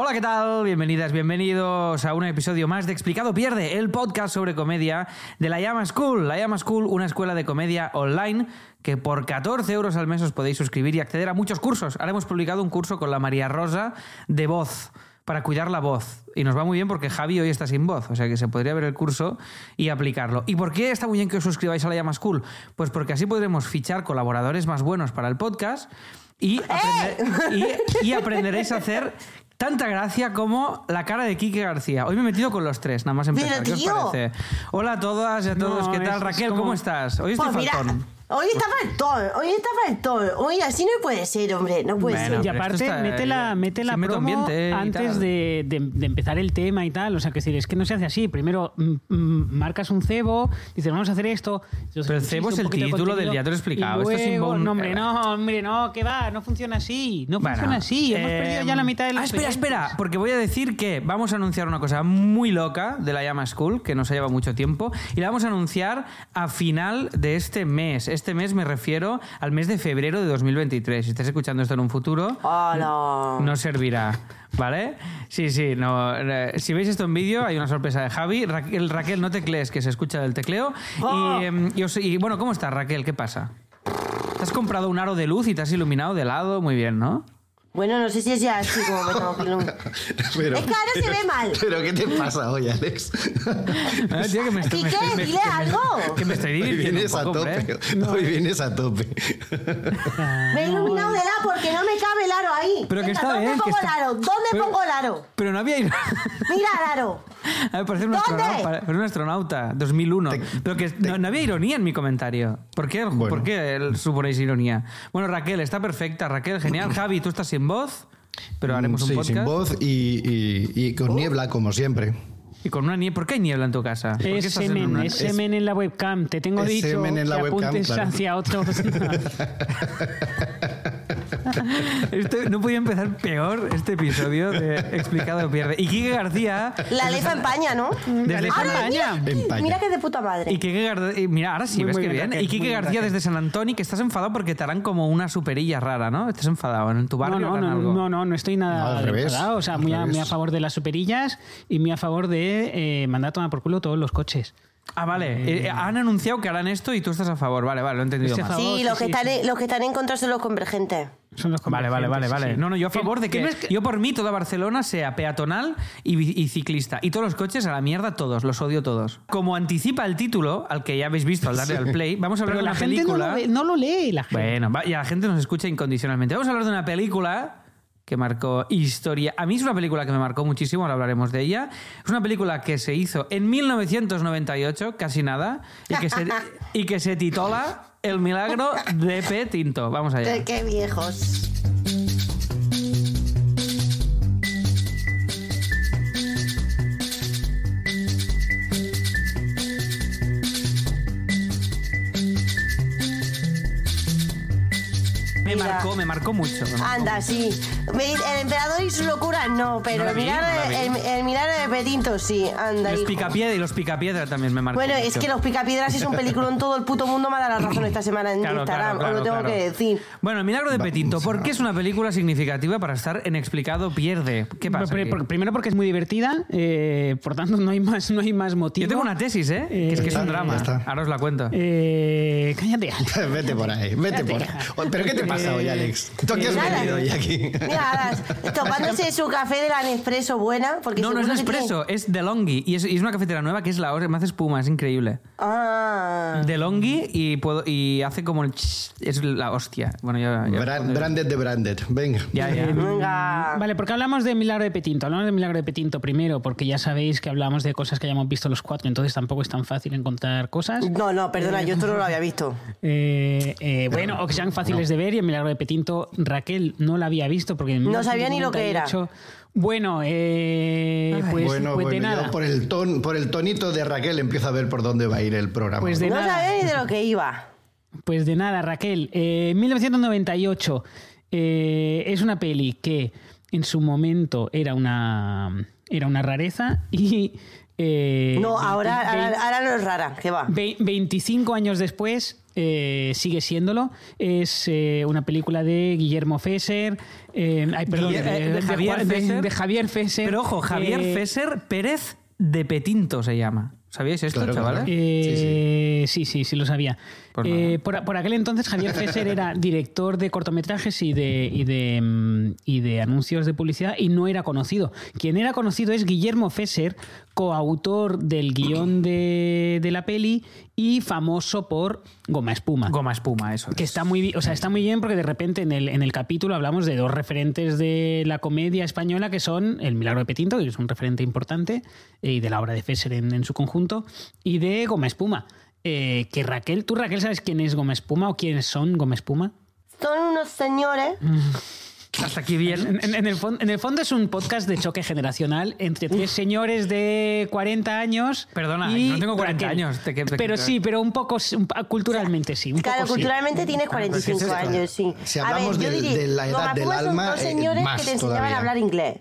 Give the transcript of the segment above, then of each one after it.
Hola, ¿qué tal? Bienvenidas, bienvenidos a un episodio más de Explicado Pierde, el podcast sobre comedia de la Llama School. La Llama School, una escuela de comedia online que por 14 euros al mes os podéis suscribir y acceder a muchos cursos. Ahora hemos publicado un curso con la María Rosa de voz para cuidar la voz. Y nos va muy bien porque Javi hoy está sin voz, o sea que se podría ver el curso y aplicarlo. ¿Y por qué está muy bien que os suscribáis a la Llama School? Pues porque así podremos fichar colaboradores más buenos para el podcast y, aprender- y- y aprenderéis a hacer tanta gracia como la cara de Quique García. Hoy me he metido con los tres, nada más empezar. Pero, ¿Qué os parece? Hola a todas y a todos, No, ¿qué tal? es- Raquel, es como- ¿cómo estás? Hoy estoy Pues mira, faltón. Hoy está faltón, hoy está faltón. Hoy así no puede ser, hombre, no puede Bueno, ser. y aparte, está- mete la, mete la sí, meto promo ambiente y antes de, de- de empezar el tema y tal. O sea, que decir, es que no se hace así. Primero mm, mm, marcas un cebo, dices, vamos a hacer esto. Pero el cebo es el título del ya te lo he explicado. Esto es inbound- no, hombre, no, hombre, no, que va, no funciona así. No Bueno, funciona así. Hemos eh, perdido ya la mitad de los Ah, espera, espera, porque voy a decir que vamos a anunciar una cosa muy loca de la Llama School, que nos ha llevado mucho tiempo, y la vamos a anunciar a final de este mes. Este mes me refiero al mes de febrero de 2023. Si estás escuchando esto en un futuro, Hola. no servirá. ¿Vale? Sí, sí. No, eh, si veis esto en vídeo, hay una sorpresa de Javi. Raquel, Raquel no teclees, que se escucha el tecleo. Oh. Y, em, y os- y, bueno, ¿cómo estás, Raquel? ¿Qué pasa? ¿Te has comprado un aro de luz y te has iluminado de lado? Muy bien, ¿no? Bueno, no sé si es ya así como me tengo que. Pero, Es que ahora se ve mal. ¿Pero qué te pasa hoy, Alex? Ah, tío, que me estoy- me Quique, estoy- me- dile que me- algo. Que me estoy Hoy divirtiendo vienes un a poco, tope. hombre. Hoy vienes a tope. Me he iluminado de la porque no me cabe el aro ahí. Pero que Venga, está ¿Dónde bien, que pongo está- el aro? ¿Dónde Pero- pongo el aro? Pero no había. Mira el aro. A ver, parece un ¿Dónde? astronauta, parece un astronauta, 2001. Te- Pero que no, no había ironía en mi comentario. ¿Por qué, Bueno. ¿Por qué el- suponéis ironía? Bueno, Raquel, está perfecta. Raquel, genial. Javi, tú estás sin voz, pero haremos un sí, podcast. sin voz y, y- y con niebla, como siempre. Y con una niebla. ¿Por qué hay niebla en tu casa? ¿Por qué Es estás en semen, una- es semen en la webcam. Te tengo Es dicho semen en la que webcam, apuntes claro. hacia otro. No podía empezar peor este episodio de Explicado Pierde. Y Kike García. La lefa empaña, ¿no? Desde San- mira, Empaña. mira que de puta madre. Y Kike Gar- y Mira, ahora sí, Muy, ves muy que bien, y Kike muy bien, García desde San Antonio, que estás enfadado porque te harán como una superilla rara, ¿no? Estás enfadado. En tu No, barrio no, harán no, algo. no, no, no estoy No, nada al revés, enfadado. O sea, muy a, muy a favor de las superillas y muy a favor de eh, mandar a tomar por culo todos los coches. Ah, vale. Eh, han anunciado que harán esto y tú estás a favor. Vale, vale, lo he entendido Ese mal. favor. Sí, los que, sí, están sí. En, los que están en contra son los convergentes. Son los Vale, vale, vale, convergentes, vale. sí. No, no, yo a favor de que, no es que- yo por mí toda Barcelona sea peatonal y, bi- y ciclista y todos los coches a la mierda todos, los odio todos. Como anticipa el título al que ya habéis visto al darle al play, vamos a hablar Pero de la una gente no película. lo, ve- no lo lee, la gente. Bueno, va- y a la gente nos escucha incondicionalmente. Vamos a hablar de una película que marcó historia. A mí es una película que me marcó muchísimo, ahora hablaremos de ella. Es una película que se hizo en 1998, casi nada, y que se, y que se titula El milagro de P. Tinto. Vamos allá. Qué, viejos. Me marcó, me marcó mucho. me marcó Anda, sí. El emperador y sus locuras no, pero No el, vi, milagro, no el, el milagro de Petinto sí. Anda, Los picapiedra y los picapiedra también me marcó Bueno, es que los picapiedras es un peliculón, todo el puto mundo me ha dado la razón esta semana en Claro, Instagram, claro, os lo tengo claro, que decir. Bueno, El milagro de Petinto. ¿Por qué es una película significativa para estar en Explicado Pierde? ¿Qué pasa? Aquí? primero porque es muy divertida, eh, por tanto no hay más, no hay más motivo. Yo tengo una tesis, ¿eh? que es que es un Eh, drama. ya está. Ahora os la cuento. Eh, cállate, Alex. vete por ahí, vete por ahí. ¿Pero qué te pasa hoy, Alex? ¿Tú qué has Nada. venido hoy aquí? Tomándose su café de la Nespresso buena, porque No, no es tiene- Nespresso, es DeLonghi. Y es, y es una cafetera nueva que es la hora, me hace espuma, es increíble. Ah. DeLonghi y, puedo, y hace como el... ch- Es la hostia. Bueno, ya... ya- Bra- branded de branded. Venga. ya, ya. Venga. Vale, porque hablamos de Milagro de Petinto. Hablamos de Milagro de Petinto primero, porque ya sabéis que hablamos de cosas que hayamos visto los cuatro, entonces tampoco es tan fácil encontrar cosas. No, no, perdona, yo esto no lo había visto. Eh, eh, bueno, o que sean fáciles de ver y el Milagro de Petinto, Raquel no la había visto porque en No sabía ni lo que era. 1998 Bueno, eh, pues, bueno, pues de nada. por el, ton, por el tonito de Raquel empiezo a ver por dónde va a ir el programa. Pues de No nada. sabía ni de lo que iba. Pues de nada, Raquel. Eh, en 1998 eh, es una peli que en su momento era una, era una rareza y... eh, No, ahora, 20 ahora, ahora no es rara, que va. Ve- 25 años después eh, sigue siéndolo. Es eh, una película de Guillermo Fesser, eh, ay, perdón, Guille- de Javier de- Fesser. de Javier Fesser. Pero ojo, Javier eh, Fesser Pérez de Petinto se llama. ¿Sabíais esto, Claro, chavales? claro. Eh, sí, sí, sí, lo sabía. Pues Eh, por, por aquel entonces Javier Fesser era director de cortometrajes y de, y, de, mm, y de anuncios de publicidad y no era conocido. Quien era conocido es Guillermo Fesser, coautor del guion de, de la peli y famoso por Goma Espuma. Goma espuma, eso. Que es. está muy, o sea, está muy bien porque de repente en el, en el capítulo hablamos de dos referentes de la comedia española que son El Milagro de Petinto, que es un referente importante, eh, y de la obra de Fesser en, en su conjunto, y de Goma Espuma. Eh, que Raquel, ¿tú Raquel sabes quién es Goma Espuma o quiénes son Goma Espuma? Son unos señores. Hasta aquí bien. En, en- en el en el fondo es un podcast de choque generacional entre tres señores de 40 años. Perdona, y no tengo 40 Raquel. años, te- te- te- pero sí, pero un poco un culturalmente sí. Un Claro, poco sí. culturalmente tienes Ah, pues 45 ese es- años, sí. Si hablamos yo de- diría, de la edad del Puma son alma, dos eh, señores más que te enseñaban todavía. a hablar inglés.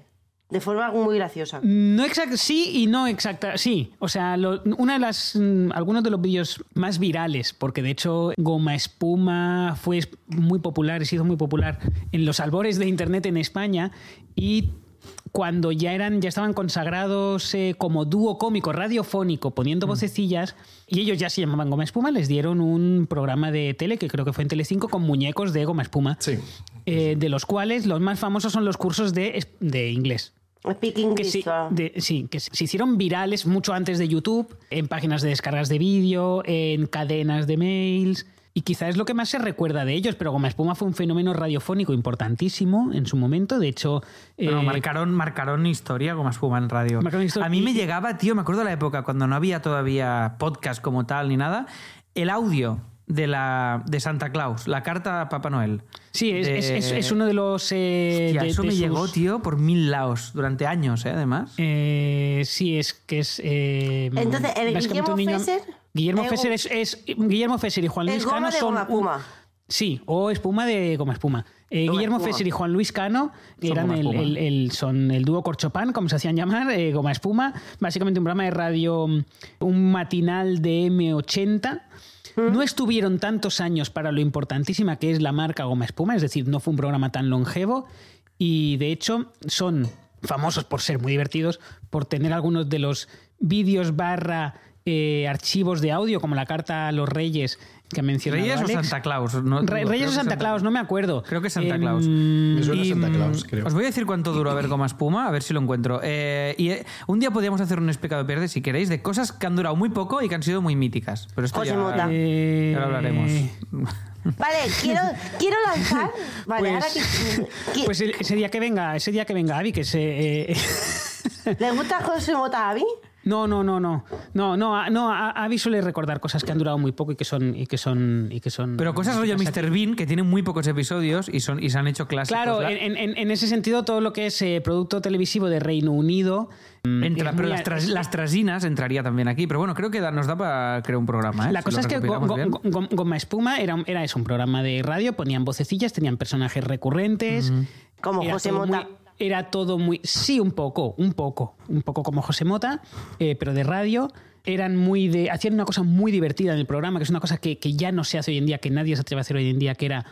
De forma muy graciosa. No exacta, sí y no exacta. Sí, o sea, una de las, mm, algunos de los vídeos más virales, porque de hecho Goma Espuma fue muy popular, se hizo muy popular en los albores de Internet en España y cuando ya eran, ya estaban consagrados eh, como dúo cómico radiofónico, poniendo vocecillas, y ellos ya se llamaban Goma Espuma, les dieron un programa de tele que creo que fue en Telecinco con muñecos de Goma Espuma, Sí. eh, de los cuales los más famosos son los cursos de, de inglés Speak que English. sí, de- sí, que se hicieron virales mucho antes de YouTube, en páginas de descargas de vídeo, en cadenas de mails. Y quizá es lo que más se recuerda de ellos, pero Goma Espuma fue un fenómeno radiofónico importantísimo en su momento. De hecho, Pero eh, marcaron, marcaron historia Goma espuma en radio. Marcaron historia. A mí me llegaba, tío, me acuerdo de la época cuando no había todavía podcast como tal ni nada, el audio de, la, de Santa Claus, la carta a Papá Noel. sí, es, De- es- es- es uno de los. eh, Hostia, de- eso de me sus- llegó, tío, por mil lados, durante años, ¿eh? además. Eh, sí, es que es. eh, Entonces, el Guillermo Fesser, Guillermo el Fesser es, es- Guillermo Fesser y Juan Luis goma Cano de son. Puma. Sí, o espuma de goma espuma. Eh, Goma Guillermo espuma. Fesser y Juan Luis Cano Son eran el- son el dúo Corchopan, como se hacían llamar, eh, goma espuma. Básicamente un programa de radio, mm, un matinal de M80. No estuvieron tantos años para lo importantísima que es la marca Goma Espuma, es decir, no fue un programa tan longevo y de hecho son famosos por ser muy divertidos, por tener algunos de los vídeos barra eh, archivos de audio, como la carta a los Reyes que ha mencionado ¿Reyes o Alex. Santa Claus? No- Re- Reyes o que Santa Claus, no me acuerdo. Creo que Santa Em, Claus. Me suena Y, Santa Claus, creo. Os voy a decir cuánto duró a ver Goma Espuma, a ver si lo encuentro. Eh, y eh, un día podríamos hacer un explicado verde, si queréis, de cosas que han durado muy poco y que han sido muy míticas. Pero esto José ya, Mota. eh, ya lo hablaremos. Vale, quiero, quiero lanzar. Vale, Pues- ahora que. Pues ese día que venga, ese día que venga Avi, que se. eh, ¿Le gusta José Mota a mí? No, no, no, no. No, no, a- no, a- Avi suele recordar cosas que han durado muy poco y que son. Y que son, y que son Pero cosas rollo Mr. Bean, que tienen muy pocos episodios y, son, y se han hecho clásicos. Claro, La- en, en- en ese sentido, todo lo que es eh, producto televisivo de Reino Unido. mm, entra- pero las, tras- las trasinas entraría también aquí. Pero bueno, creo que da- nos da para crear un programa. ¿eh? La Si cosa es que Go-. Go- Go- Goma Espuma era, era eso, un programa de radio, ponían vocecillas, tenían personajes recurrentes. Como José Mota. muy- era todo muy. Sí, un poco, un poco. Un poco como José Mota, eh, pero de radio. Eran muy de. Hacían una cosa muy divertida en el programa, que es una cosa que, que ya no se hace hoy en día, que nadie se atreve a hacer hoy en día, que era.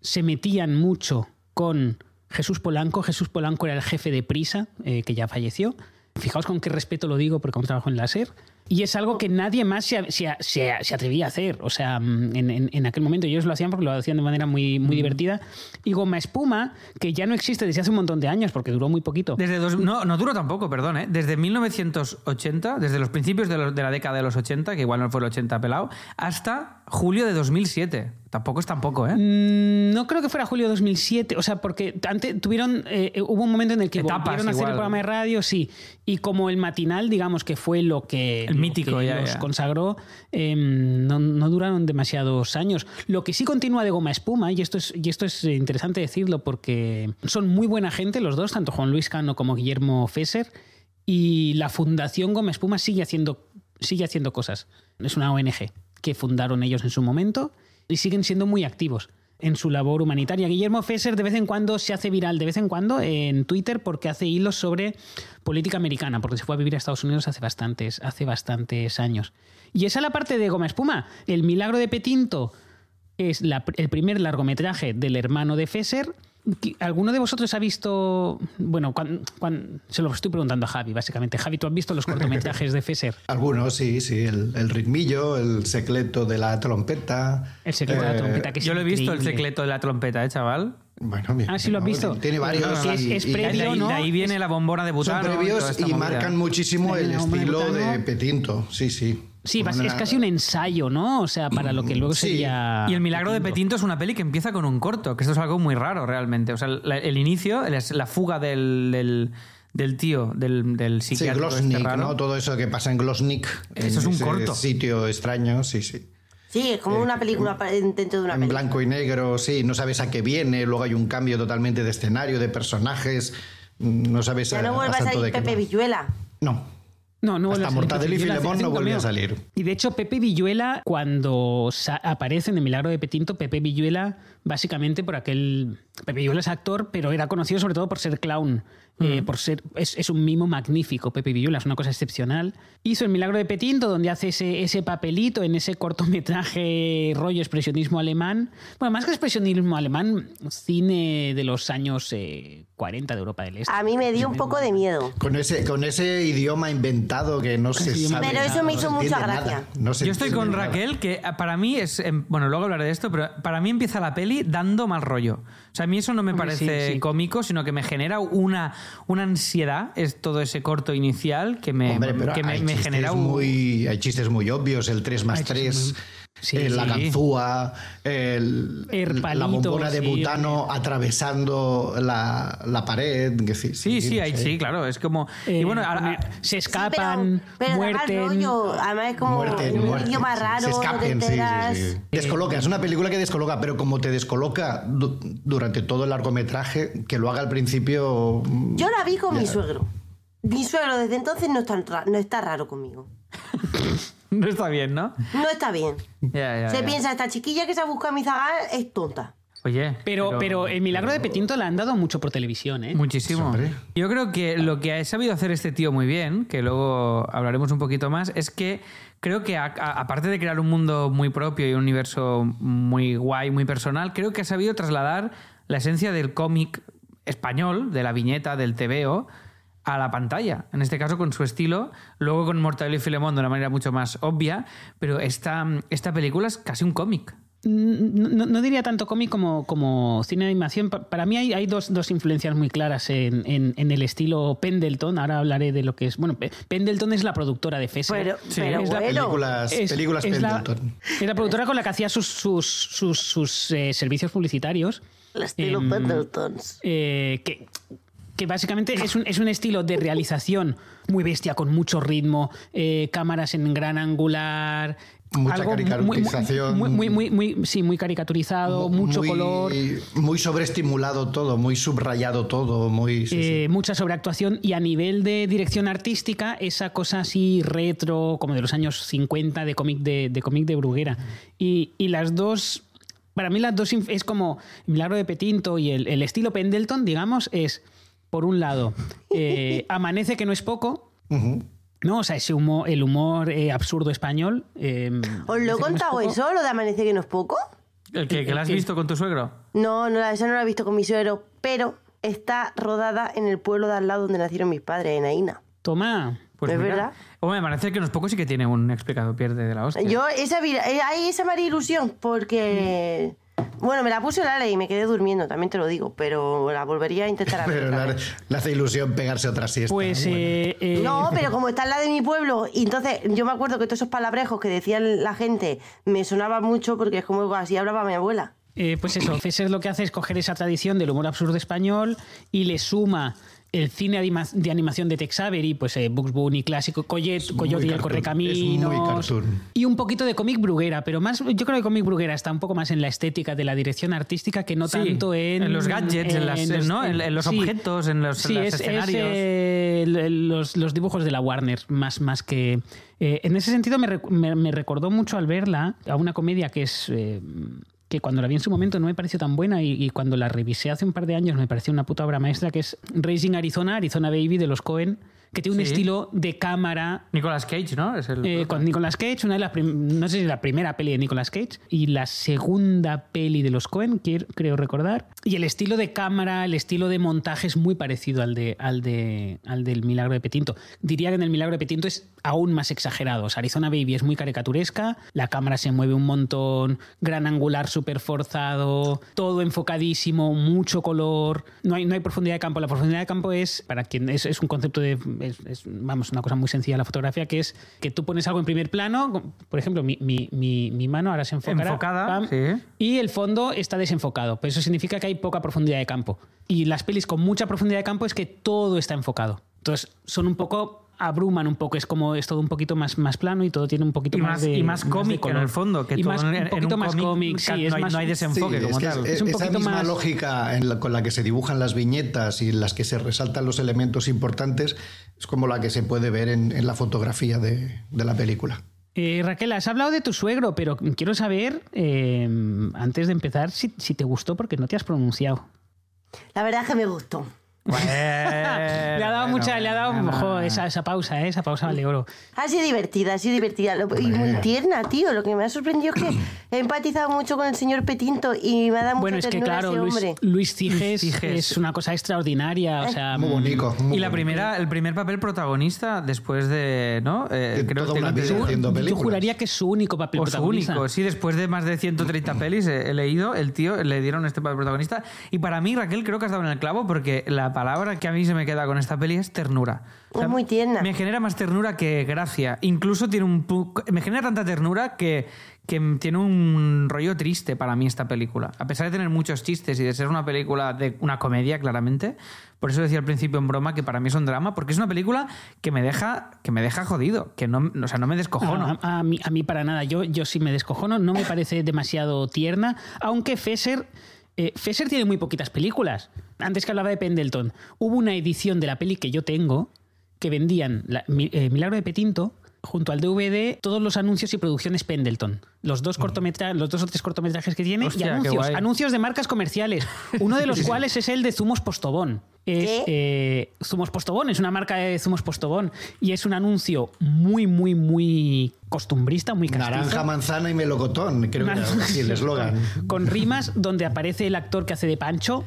Se metían mucho con Jesús Polanco. Jesús Polanco era el jefe de Prisa, eh, que ya falleció. Fijaos con qué respeto lo digo, porque aún trabajo en la SER. Y es algo que nadie más se, se- se- se atrevía a hacer. O sea, mm, en, en- en aquel momento ellos lo hacían porque lo hacían de manera muy, muy divertida. Y Goma Espuma, que ya no existe desde hace un montón de años, porque duró muy poquito. Desde dos- no, no duró tampoco, perdón. ¿eh? Desde 1980, desde los principios de, los- de la década de los 80, que igual no fue el 80 pelado, hasta julio de 2007. Tampoco es tampoco, ¿eh? Mm, No creo que fuera julio de 2007, o sea, porque antes tuvieron, eh, hubo un momento en el que Etapas volvieron a hacer igual. el programa de radio, sí, y como el matinal, digamos que fue lo que, El mítico, que ya, los ya. consagró, eh, no, no duraron demasiados años. Lo que sí continúa de Goma Espuma, y esto es, y esto es interesante decirlo porque son muy buena gente los dos, tanto Juan Luis Cano como Guillermo Fesser, y la Fundación Goma Espuma sigue haciendo, sigue haciendo cosas. Es una ONG que fundaron ellos en su momento y siguen siendo muy activos en su labor humanitaria. Guillermo Fesser de vez en cuando se hace viral, de vez en cuando, en Twitter porque hace hilos sobre política americana, porque se fue a vivir a Estados Unidos hace bastantes, hace bastantes años. Y esa es la parte de Goma Espuma. El milagro de Petinto es la- el primer largometraje del hermano de Fesser. ¿Qui- ¿Alguno de vosotros ha visto, bueno, cuan- cuan- se lo estoy preguntando a Javi, básicamente. Javi, ¿tú has visto los cortometrajes de Fesser? Algunos, sí, sí. El, el ritmillo, el secreto de la trompeta. El secreto de la Eh, trompeta, que es Yo lo he visto, el secreto de la trompeta, ¿eh, chaval? Bueno, bien. Ah, sí lo has ¿no? visto. Tiene varios. Que es- y- es y- previo, de, ahí, ¿no? de ahí viene la bombona de Son butano. toda previos y movida. marcan muchísimo el de estilo de butano. Petinto. Sí, sí. Sí, vas- es casi un ensayo, ¿no? O sea, para lo que luego Sí. sería... Y El milagro de Petinto. Es una peli que empieza con un corto, que esto es algo muy raro realmente. O sea, la- el, inicio, la fuga del, del, del tío, del, del Sí, psiquiátrico este Glosnik. ¿no? Todo eso que pasa en Glosnik. Eso es en un ese corto. sitio extraño, sí, sí. Sí, es como una película dentro de una En película. blanco y negro, sí, no sabes a qué viene, luego hay un cambio totalmente de escenario, de personajes, mm, no sabes Ya a, no vuelve a a qué Pepe. Villuela. No, No, no hasta Mortadelo y Filemón no volvió a salir. Y de hecho, Pepe Villuela, cuando aparece en El Milagro de Petinto, Pepe Villuela, básicamente por aquel. Pepe Villuela es actor, pero era conocido sobre todo por ser clown. eh, por ser, es, es un mimo magnífico, Pepe Villuela, es una cosa excepcional. Hizo El Milagro de Petinto, donde hace ese, ese papelito en ese cortometraje rollo expresionismo alemán. Bueno, más que expresionismo alemán, cine de los años eh, 40 de Europa del Este. A mí me dio un poco de miedo. Con ese, con ese idioma inventado que no se idioma sabe. Pero eso nada, me no hizo se mucha gracia. no Yo estoy con entiende nada. Raquel, que eh, para mí es. em, Bueno, luego hablaré de esto, pero para mí empieza la peli dando mal rollo. O sea, a mí eso no me Hombre, parece sí, sí. cómico, sino que me genera una, una ansiedad. Es todo ese corto inicial que me, Hombre, pero que me, hay, me chistes genera un. muy, hay chistes muy obvios, el 3 más Hay chistes 3, muy- Sí, eh, la ganzúa, el, El la bombona de sí, butano atravesando la, la pared. Que sí, Sí, sí, no hay- sí, claro. Es como. y Eh, bueno, ahora- se Sí, escapan, pero, pero muerten. rollo. Además es como Muerten, un muerten, raro, se no te escapen, sí, sí, enteras. sí. Descoloca, es una película que descoloca, pero como te descoloca du- durante todo el largometraje, que lo haga al principio. mm, Yo la vi con ya. mi suegro. Mi suegro desde entonces no está, no está raro conmigo. no está bien, ¿no? No está bien. Ya, ya, Se ya. piensa, esta chiquilla que se ha buscado a mi zagal es tonta. Oye. Pero, pero el milagro de Petinto la han dado mucho por televisión, ¿eh? Muchísimo. Hombre. Yo creo que lo que ha sabido hacer este tío muy bien, que luego hablaremos un poquito más, es que creo que a- a- aparte de crear un mundo muy propio y un universo muy guay, muy personal, creo que ha sabido trasladar la esencia del cómic español, de la viñeta, del TVO, a la pantalla. En este caso con su estilo, luego con Mortadelo y Filemón de una manera mucho más obvia, pero esta, esta película es casi un cómic. No, no- diría tanto cómic como, como cine de animación. Pa- Para mí hay, hay dos, dos influencias muy claras en, en- en el estilo Pendleton. Ahora hablaré de lo que es. Bueno, Pe- Pendleton es la productora de Fesser. Pero, pero es la. Películas, Es- películas es la, Pendleton. es la productora con la que hacía sus, sus, sus, sus, eh, servicios publicitarios. El estilo Em, Pendletons. eh, que, que básicamente es un, es un estilo de realización muy bestia, con mucho ritmo, eh, cámaras en gran angular. Mucha algo caricaturización. Muy, muy, muy, muy- sí, muy caricaturizado, mucho color. Muy sobreestimulado todo, muy subrayado todo, muy. sí, sí. eh, mucha sobreactuación y a nivel de dirección artística, esa cosa así retro, como de los años 50 de cómic de, de, cómic de Bruguera. Y, y las dos, para mí las dos es como Milagro de Petinto y el, el estilo Pendleton, digamos, es, por un lado, eh, Amanece que no es poco. ¿no? O sea, ese humor, el humor eh, absurdo español. eh, ¿Os lo he no es contado eso, lo de Amanece que no es poco? ¿El que, que la has visto con tu suegro? No, no, esa no la he visto con mi suegro, pero está rodada en el pueblo de al lado donde nacieron mis padres, en Aina. Toma. Pues ¿Es mira. verdad? Hombre, me parece que no es poco sí que tiene un explicado pierde de la hostia. Yo, esa, vi- eh, ahí esa me haría ilusión, porque... Bueno, me la puse la ley y me quedé durmiendo, también te lo digo, pero la volvería a intentar a ver Pero otra le, vez. le hace ilusión pegarse otra siesta. Pues. Bueno. eh, eh, No, pero como está en la de mi pueblo, y entonces yo me acuerdo que todos esos palabrejos que decían la gente me sonaban mucho porque es como así hablaba mi abuela. Eh, pues eso, Fesser lo que hace es coger esa tradición del humor absurdo español y le suma el cine de animación de Tex Avery, pues eh, Bugs Bunny clásico, Coyet, muy Coyote y el Correcaminos. Y un poquito de cómic bruguera, pero más, yo creo que cómic bruguera está un poco más en la estética de la dirección artística que no Sí, tanto en, en los gadgets, en las- los- ¿no? En- en los objetos, en los- sí, los es- es, escenarios. eh, los, los dibujos de la Warner, más, más que. eh, en ese sentido, me, me- me recordó mucho al verla a una comedia que es. Que cuando la vi en su momento no me pareció tan buena y, y cuando la revisé hace un par de años me pareció una puta obra maestra que es Raising Arizona, Arizona Baby de los Cohen, que tiene un Sí. estilo de cámara Nicolas Cage, ¿no? Es el... eh, con Nicolas Cage, una de las no sé si la primera peli de Nicolas Cage y la segunda peli de los Cohen, creo recordar. Y el estilo de cámara, el estilo de montaje es muy parecido al de al de al del Milagro de Petinto. Diría que en el Milagro de Petinto es aún más exagerado. O sea, Arizona Baby es muy caricaturesca, la cámara se mueve un montón, gran angular súper forzado, todo enfocadísimo, mucho color, no hay, no hay profundidad de campo. La profundidad de campo es, para quien es, es un concepto de, es, es, vamos, una cosa muy sencilla la fotografía, que es que tú pones algo en primer plano, por ejemplo, mi, mi, mi, mi mano ahora se enfocará, Enfocada, sí. y el fondo está desenfocado. Pero eso significa que hay poca profundidad de campo. Y las pelis con mucha profundidad de campo es que todo está enfocado. Entonces son un poco abruman un poco, es como es todo un poquito más, más plano y todo tiene un poquito Y más, más, de y más cómic en el fondo, que y todo más, en, un en poquito más cómic, sí, no, es hay, más no hay desenfoque Sí, como es que tal. es- Es un esa poquito misma más- lógica en la- con la que se dibujan las viñetas y en las que se resaltan los elementos importantes es como la que se puede ver en, en la fotografía de, de la película. Eh, Raquel, has hablado de tu suegro, pero quiero saber, eh, antes de empezar, si, si te gustó porque no te has pronunciado. La verdad es que me gustó. Le ha dado mucha, le ha dado ojo, esa, esa pausa, ¿eh? esa pausa vale oro. Ha sido divertida, ha sido divertida. Lo- Y muy tierna, tío. Lo que me ha sorprendido es que he empatizado mucho con el señor Petinto y me ha dado mucha Bueno, es que claro, Luis. Luis Ciges, es una cosa extraordinaria, o sea, Muy bonito. muy Y la bonito. primera, el primer papel protagonista después de, ¿no? Eh, De creo toda que una vida yo juraría que es su único papel O su protagonista. único, sí, después de más de 130 pelis he, he leído, el tío le dieron este papel protagonista. Y para mí, Raquel, creo que has dado en el clavo porque la palabra que a mí se me queda con esta peli es ternura. Es muy tierna. Me genera más ternura que gracia. Incluso tiene un... pu- Me genera tanta ternura que, que tiene un rollo triste para mí esta película. A pesar de tener muchos chistes y de ser una película de una comedia, claramente. Por eso decía al principio en broma que para mí es un drama, porque es una película que me deja, que me deja jodido, que no, o sea, no me descojono. A, a mí, a mí para nada. Yo, yo sí me descojono. No me parece demasiado tierna. Aunque Fesser. Eh, Fesser tiene muy poquitas películas. Antes que hablaba de Pendleton, hubo una edición de la peli que yo tengo que vendían eh, Milagro de Petinto junto al DVD todos los anuncios y producciones Pendleton. Los dos, cortometra los dos o tres cortometrajes que tiene. Hostia, y anuncios. Anuncios de marcas comerciales. Uno de los cuales es el de Zumos Postobón. Es, ¿Qué? eh, Zumos Postobón, es una marca de Zumos Postobón. Y es un anuncio muy, muy, muy costumbrista, muy castizo. Naranja, manzana y melocotón, creo que era así el eslogan. Con rimas donde aparece el actor que hace de Pancho.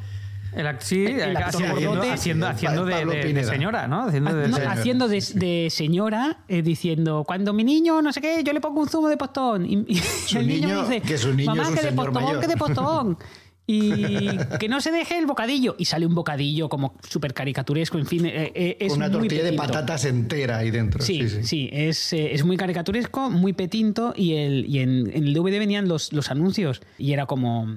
El, act- sí, El actor haciendo, gordote. haciendo, haciendo de, señora, ¿no? Haciendo de, Ah, no, de- haciendo de, de señora, eh, diciendo, cuando mi niño, no sé qué, yo le pongo un zumo de postón. Y, y el niño, niño- me dice, que su niño mamá, es un que de postón, mayor". que de postón. Y que no se deje el bocadillo. Y sale un bocadillo como súper caricaturesco, en fin, eh, eh, es Una muy tortilla de patatas entera ahí dentro. Sí, sí, es, eh, es muy caricaturesco, muy petinto y, el, y en, en el DVD venían los, los anuncios y era como,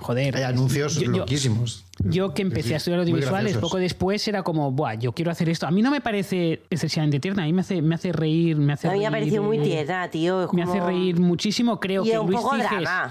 joder. Hay anuncios yo- yo- loquísimos. Yo que empecé Sí, a estudiar audiovisuales, poco después era como, Buah, yo quiero hacer esto. A mí no me parece excesivamente tierna, a mí me hace, me hace reír, me hace A mí me ha parecido muy tierna, tío. Me hace reír muchísimo. Creo Y que un Luis poco Ciges, drama.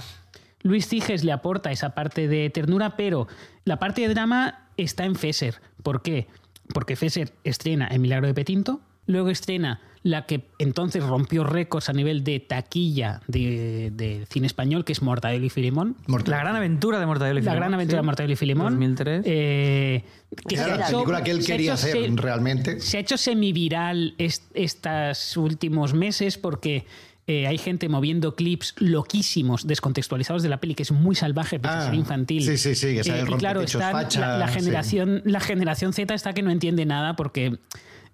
Luis Ciges le aporta esa parte de ternura, pero la parte de drama está en Fesser. ¿Por qué? Porque Fesser estrena El Milagro de Petinto, luego estrena la que entonces rompió récords a nivel de taquilla de, de cine español, que es Mortadelo y Filemón. La gran aventura de Mortadelo y La Filemón. gran aventura sí. de Mortadelo y Filemón. 2003. Eh, que Era se ha la hecho- película que él ha quería hacer se- realmente. se ha hecho semiviral est- estos últimos meses porque eh, hay gente moviendo clips loquísimos, descontextualizados de la peli, que es muy salvaje pese a Ah, ser infantil. sí, sí, sí, que sale el y claro, están- facha, la, la sí. generación, la generación Z está que no entiende nada porque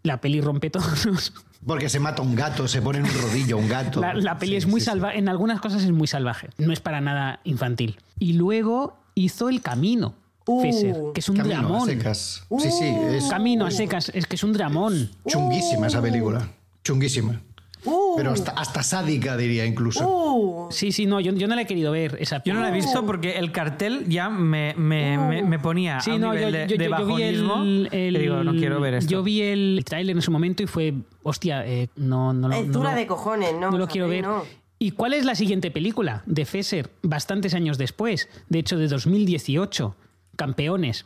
la peli rompe todos los... Porque se mata un gato, se pone en un rodillo un gato. La, la peli Sí, es muy sí, sí. salvaje, en algunas cosas es muy salvaje, no es para nada infantil. Y luego hizo El Camino, Uh. Fesser, que es un Camino a secas. Sí, sí, es Camino a secas, es que es un dramón. chunguísima esa película. Chunguísima. Uh, Pero hasta, hasta sádica, diría incluso. uh. Sí, sí, no, yo, yo no la he querido ver. Esa Yo no la he visto porque el cartel ya me, me, me, me ponía Sí, a un no, nivel yo, de, yo- de yo- yo vi el, el- que digo, no quiero ver esto. Yo vi el tráiler en su momento y fue, hostia, eh, no, no, lo- Es no dura lo- de cojones, ¿no? No lo quiero ver. no. ¿Y cuál es la siguiente película de Fesser? Bastantes años después, de hecho de 2018, Campeones.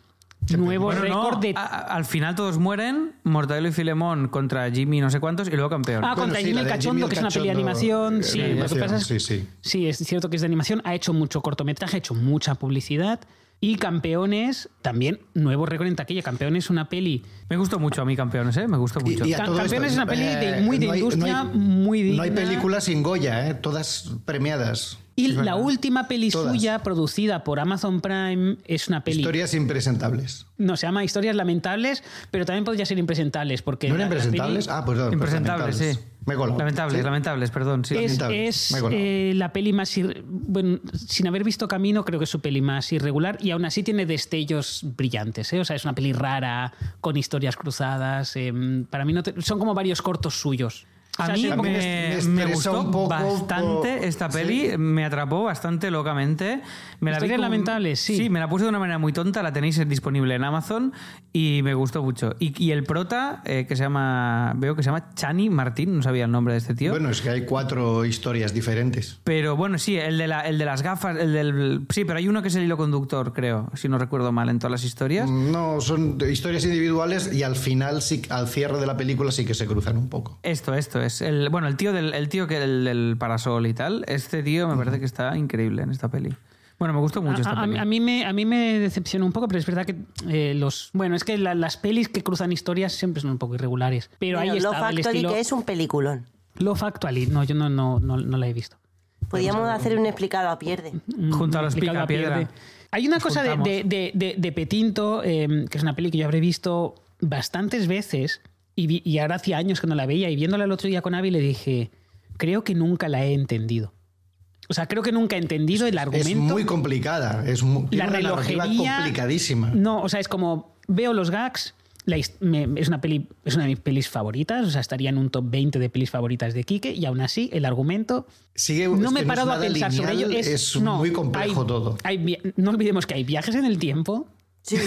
Nuevo Bueno, no, récord de... a- al final todos mueren, Mortadelo y Filemón contra Jimmy no sé cuántos y luego campeón. Ah, Bueno, contra sí, Jimmy el Cachondo, Jimmy el que es una peli de animación. eh, Sí, de lo que animación, pasa es sí, sí. Sí, es cierto que es de animación. Ha hecho mucho cortometraje, ha hecho mucha publicidad. Y Campeones, también nuevo récord en taquilla. Campeones, una peli. Me gustó mucho a mí, campeones, ¿eh? Me gustó mucho. Y- y Campeones esto, es una peli de- eh, muy de no hay- industria, no hay- muy No hay digna. películas sin Goya, ¿eh? todas premiadas. Y la última peli Todas. suya, producida por Amazon Prime, es una peli. Historias impresentables. No, se llama Historias Lamentables, pero también podría ser impresentables. Porque ¿No eran impresentables? peli Ah, pues no, pues Impresentables, sí. Lamentables. Me. Lamentables, ¿Sí? lamentables, perdón. Sí. es, eh, la peli más. ir- Bueno, sin haber visto Camino, creo que es su peli más irregular y aún así tiene destellos brillantes. ¿eh? O sea, es una peli rara, con historias cruzadas. eh, para mí no te- son como varios cortos suyos. A sea, mí sí, me, me me gustó un poco bastante por- esta sí. peli, me atrapó bastante locamente. Me la vi con- lamentables, sí. Sí, me la puse de una manera muy tonta, la tenéis disponible en Amazon y me gustó mucho. Y, y el prota, eh, que se llama, veo que se llama Chani Martín, no sabía el nombre de este tío. Bueno, es que hay cuatro historias diferentes. Pero bueno, sí, el de, la- el de las gafas, el del... Sí, pero hay uno que es el hilo conductor, creo, si no recuerdo mal, en todas las historias. No, son historias individuales y al final, sí, al cierre de la película, sí que se cruzan un poco. Esto, esto es. El, bueno, el tío del el tío que el del parasol y tal. Este tío me parece que está increíble en esta peli. Bueno, me gustó mucho esta A, a- peli. a mí me, a mí me decepcionó un poco, pero es verdad que eh, los. Bueno, es que la- las pelis que cruzan historias siempre son un poco irregulares. Pero Bueno, ahí Love estaba el Actually, estilo. que es un peliculón. Love Actually. No, yo no, no, no, no la he visto. Podríamos hacer un explicado a pierde. Junto a los Explicado a pierde. Hay una Nos cosa de, juntamos. de, de- de- de Petinto, eh, que es una peli que yo habré visto bastantes veces y, vi- y ahora hacía años que no la veía y viéndola el otro día con Avi le dije, creo que nunca la he entendido. O sea, creo que nunca he entendido el argumento. Es muy complicada. Es mu- tiene la una relojería complicadísima. No, o sea, es como veo los gags. la his- me- es una peli, es una de mis pelis favoritas, o sea, estaría en un top 20 de pelis favoritas de Quique y aún así el argumento Sigue, no me he no parado a pensar sobre ello. Es, es no, muy complejo hay- todo. hay no olvidemos que hay viajes en el tiempo. Sí.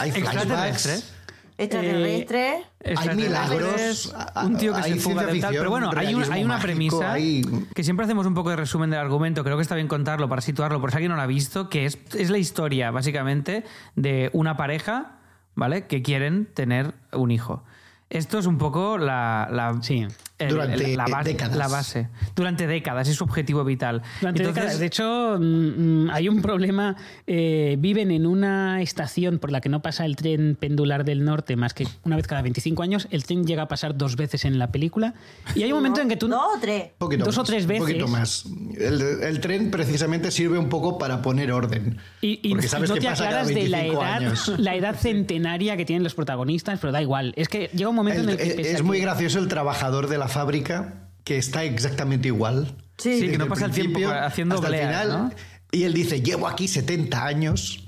Hay flashbacks, Extraterrestre. hay Extraterrestres, milagros, un tío que hay se fuga del tal. Pero bueno, hay, un- hay una mágico, premisa hay- que siempre hacemos un poco de resumen del argumento. Creo que está bien contarlo para situarlo, por si alguien no lo ha visto, que es, es la historia, básicamente, de una pareja, ¿vale? Que quieren tener un hijo. Esto es un poco la, la, Sí. El- Durante la base, décadas. la base. Durante décadas, es su objetivo vital. Durante Entonces, décadas. De hecho, mm, mm, hay un problema. eh, viven en una estación por la que no pasa el tren pendular del norte más que una vez cada 25 años. El tren llega a pasar dos veces en la película. Y hay un momento en que tú... Dos o tres. poquito Dos o más, tres Un poquito veces. más. El, el tren precisamente sirve un poco para poner orden. Y, y- porque sabes no que te pasa cada aclaras de la 25 edad, años. la edad centenaria que tienen los protagonistas, pero da igual. Es que llega un momento El- en el que... es pese a es muy que- gracioso el trabajador de la fábrica que está exactamente igual. Sí. Sí, que no pasa el tiempo haciendo hasta el obleas, final. ¿no? Y él dice, llevo aquí 70 años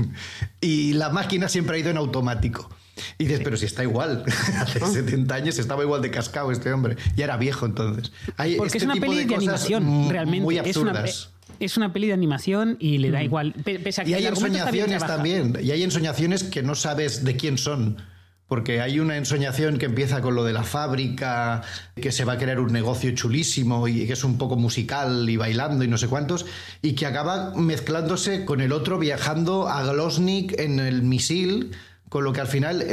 y la máquina siempre ha ido en automático. Y dices, pero si está igual. Hace 70 años estaba igual de cascado este hombre. Ya era viejo entonces. Hay Porque este es una tipo peli de, cosas animación, realmente. Muy es, una, absurdas. es una peli de animación y le da igual. Pe- Pese a que Y hay el ensoñaciones también. Y hay ensoñaciones que no sabes de quién son. Porque hay una ensoñación que empieza con lo de la fábrica, que se va a crear un negocio chulísimo y que es un poco musical y bailando y no sé cuántos, y que acaba mezclándose con el otro viajando a Glosnik en el misil, con lo que al final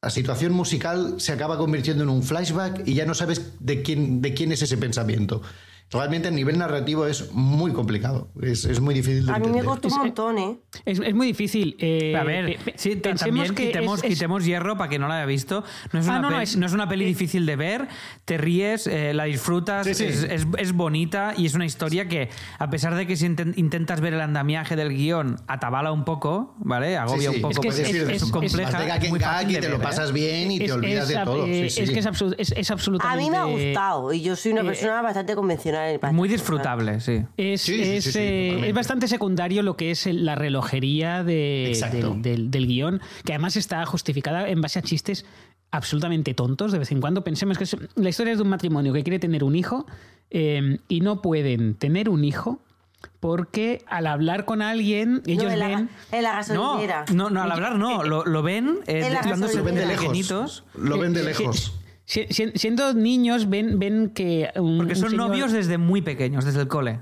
la situación musical se acaba convirtiendo en un flashback y ya no sabes de quién es ese pensamiento. Realmente a nivel narrativo es muy complicado, es, es muy difícil de A mí me costó un montón, ¿eh? Es, es muy difícil. eh, A ver, sí, pensemos que quitemos, es- quitemos hierro para que no la haya visto. No es Ah, una, no, no, peli, es- no es una peli difícil de ver, te ríes, eh, la disfrutas, Sí, sí. Es, es- es bonita y es una historia que, a pesar de que si inten- intentas ver el andamiaje del guion, atabala un poco, ¿vale? Agobia Sí, sí. un poco. Es que es- es- es- compleja, en muy fácil de te ver, lo ¿eh? pasas bien y te olvidas es de todo. eh, Sí, Es que es, absolu- es- es A absolutamente. mí me ha gustado y yo soy una eh, persona bastante convencional. Muy disfrutable, sí. Es, Sí, sí, es, sí, sí, eh, es bastante secundario lo que es la relojería de- del, del- del guion, que además está justificada en base a chistes absolutamente tontos de vez en cuando. Pensemos que es- la historia es de un matrimonio que quiere tener un hijo eh, y no pueden tener un hijo porque al hablar con alguien ellos no, en la, ven... en la No, gasolinera. no, no, al hablar no, lo, lo ven eh, En la. Lo ven de lejos. Lo ven de Eh, lejos. Si- si- siendo niños ven, ven que... un- Porque un son señor- novios desde muy pequeños, desde el cole.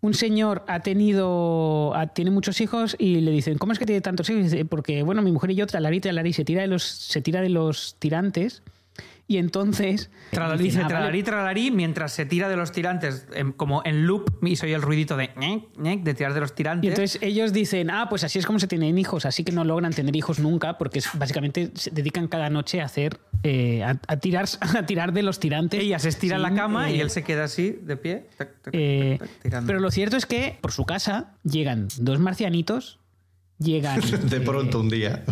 un señor ha tenido ha- tiene muchos hijos y le dicen cómo es que tiene tantos hijos porque bueno mi mujer y yo tralarí tralarí se tira de los se tira de los tirantes Y entonces. Tralarí, dicen, dice "Ah, vale, tralarí, tralarí, mientras se tira de los tirantes, em, como en loop, y soy el ruidito de ñec, ñec, de tirar de los tirantes. Y entonces ellos dicen, ah, pues así es como se tienen hijos, así que no logran tener hijos nunca, porque es- básicamente se dedican cada noche a hacer, eh, a, a tirar, a tirar de los tirantes. ella se estira en la cama y eh, él se queda así, de pie. tac, tac, tac, eh, tac, pero lo cierto es que por su casa llegan dos marcianitos, llegan... De eh, pronto un día.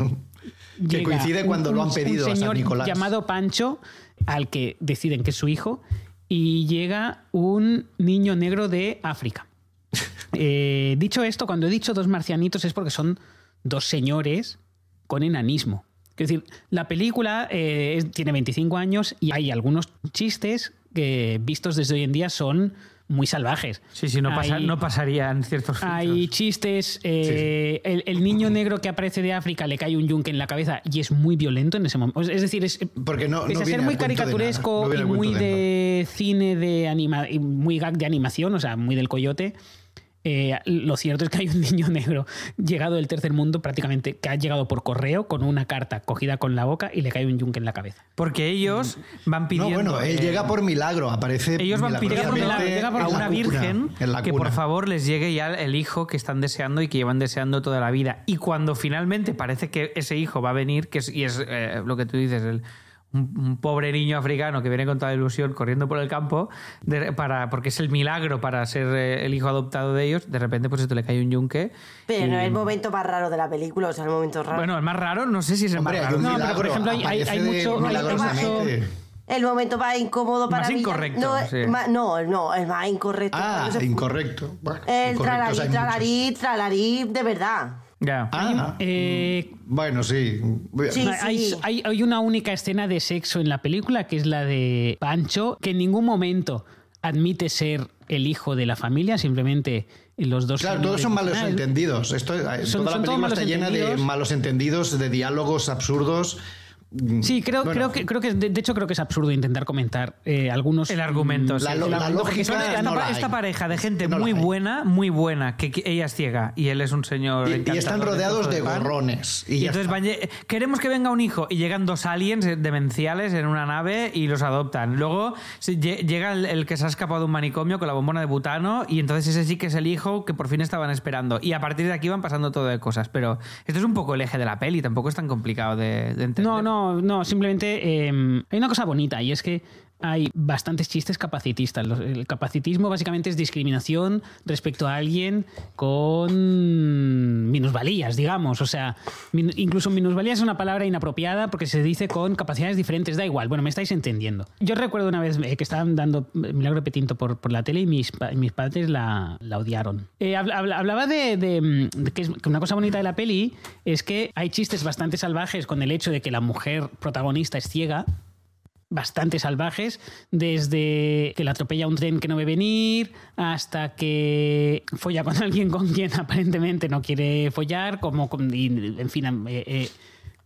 Que coincide un- cuando lo han pedido un a San señor Nicolás. llamado Pancho, al que deciden que es su hijo, y llega un niño negro de África. Eh, dicho esto, cuando he dicho dos marcianitos es porque son dos señores con enanismo. Es decir, la película eh, tiene 25 años y hay algunos chistes que vistos desde hoy en día son muy salvajes. Sí, sí, no, pasa- Hay- no pasarían ciertos hay chistes. eh, el, el niño negro que aparece de África le cae un yunque en la cabeza y es muy violento en ese momento. Es decir, es, Porque no, pese no a viene ser muy nada, caricaturesco no y muy de cine de anima y muy gag de animación, o sea, muy del coyote. Eh, lo cierto es que hay un niño negro llegado del tercer mundo prácticamente que ha llegado por correo con una carta cogida con la boca y le cae un yunque en la cabeza. Porque ellos van No, pidiendo. bueno, él eh, llega por milagro, aparece Ellos van pidiendo llega por a una cuna, virgen que por favor les llegue ya el hijo que están deseando y que llevan deseando toda la vida. Y cuando finalmente parece que ese hijo va a venir, que es, y es eh, lo que tú dices, el- un, un pobre niño africano que viene con toda ilusión corriendo por el campo, de- para, porque es el milagro para ser eh, el hijo adoptado de ellos, de repente pues esto le cae un yunque. Pero no y- es el momento más raro de la película, o sea, el momento raro. Bueno, el más raro, no sé si es el Hombre, más raro. un No, pero por ejemplo, hay- hay- hay mucho- hay- el momento más incómodo para Más mí. incorrecto, No, sí. ma- no, no, el más incorrecto. Ah, incorrecto. Bueno, El tralarí, tralarí, de verdad. Ya. Ah, Eh, bueno, sí. Sí. Hay, hay- hay una única escena de sexo en la película, que es la de Pancho, que en ningún momento admite ser el hijo de la familia, simplemente los dos. Claro, todos son malos entendidos. Esto, Son- toda la película está llena de malos entendidos, de diálogos absurdos. Sí, creo, Bueno. creo que, creo que de, de hecho creo que es absurdo intentar comentar eh, algunos El argumento. sí. La, lógica son esta, pareja de gente No muy buena, muy buena, que, que ella es ciega y él es un señor. Y- están de rodeados de gorrones, y entonces van, lle- queremos que venga un hijo y llegan dos aliens demenciales en una nave y los adoptan. Luego llega el, el que se ha escapado de un manicomio con la bombona de butano y entonces ese sí que es el hijo que por fin estaban esperando. Y a partir de aquí van pasando todo de cosas. Pero esto es un poco el eje de la peli, tampoco es tan complicado de, de entender. No, no, no, simplemente eh, hay una cosa bonita y es que hay bastantes chistes capacitistas. El capacitismo básicamente es discriminación respecto a alguien con minusvalías, digamos. O sea, incluso minusvalías es una palabra inapropiada porque se dice con capacidades diferentes. Da igual, bueno, me estáis entendiendo. Yo recuerdo una vez eh, que estaban dando Milagro Petinto por, por la tele y mis, mis padres la, la odiaron. Eh, habla- habla- hablaba de, de, mm, que una cosa bonita de la peli es que hay chistes bastante salvajes con el hecho de que la mujer protagonista es ciega bastante salvajes, desde que la atropella un tren que no ve venir, hasta que folla con alguien con quien aparentemente no quiere follar, como con, y, en fin, eh, eh,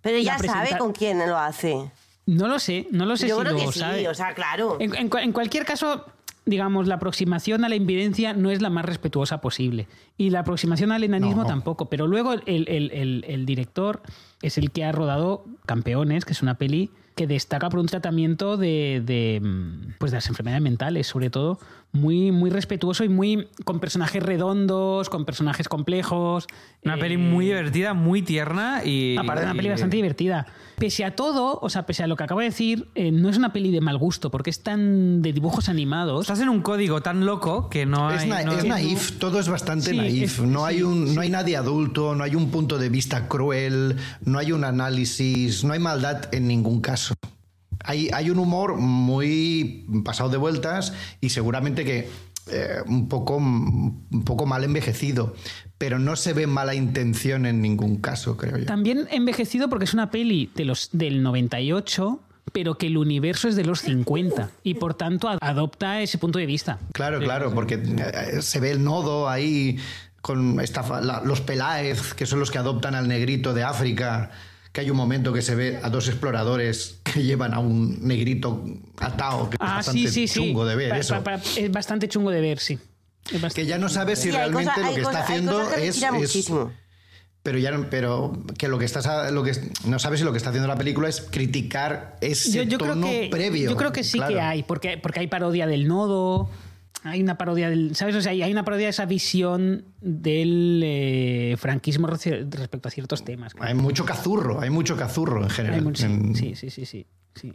Pero ya presenta- sabe con quién lo hace. no lo sé, no lo sé Yo si creo lo que sí, sabe. o sea, claro. En, en cua- en cualquier caso, digamos, la aproximación a la invidencia no es la más respetuosa posible. Y la aproximación al enanismo No, no. tampoco. Pero luego el, el- el- el director es el que ha rodado Campeones, que es una peli que destaca por un tratamiento de, de, mm, pues de las enfermedades mentales, sobre todo, muy, muy respetuoso y muy con personajes redondos, con personajes complejos. Una eh, peli muy divertida, muy tierna y. Aparte de una peli y- bastante divertida. Pese a todo, o sea, pese a lo que acabo de decir, eh, no es una peli de mal gusto, porque es tan de dibujos animados. Estás en un código tan loco que no hay. Es, na- no- es naif, todo es bastante Sí, naif. es- no, hay sí, un, no hay nadie adulto, no hay un punto de vista cruel, no hay un análisis, no hay maldad en ningún caso. Hay, hay un humor muy pasado de vueltas y seguramente que eh, un, poco, un poco mal envejecido, pero no se ve mala intención en ningún caso, creo yo. También envejecido porque es una peli de los, del 98, pero que el universo es de los 50 y por tanto ad- adopta ese punto de vista. Claro, claro, porque eh, se ve el nodo ahí con esta, fa- la- los Peláez, que son los que adoptan al negrito de África, que hay un momento que se ve a dos exploradores que llevan a un negrito atado, que es Ah, bastante sí, sí, sí. chungo de ver Pa- eso. pa- pa- es bastante chungo de ver, sí. Es que ya no sabes si Sí, realmente lo que está haciendo que es, es- pero ya no, pero que lo que estás lo que no sabes si lo que está haciendo la película es criticar ese tono previo. Yo creo que sí que hay, porque, porque hay parodia del nodo, hay una parodia del. ¿Sabes? O sea, hay una parodia de esa visión del eh, franquismo respecto a ciertos temas. Hay mucho cazurro, hay mucho cazurro en general. sí, sí, sí, sí.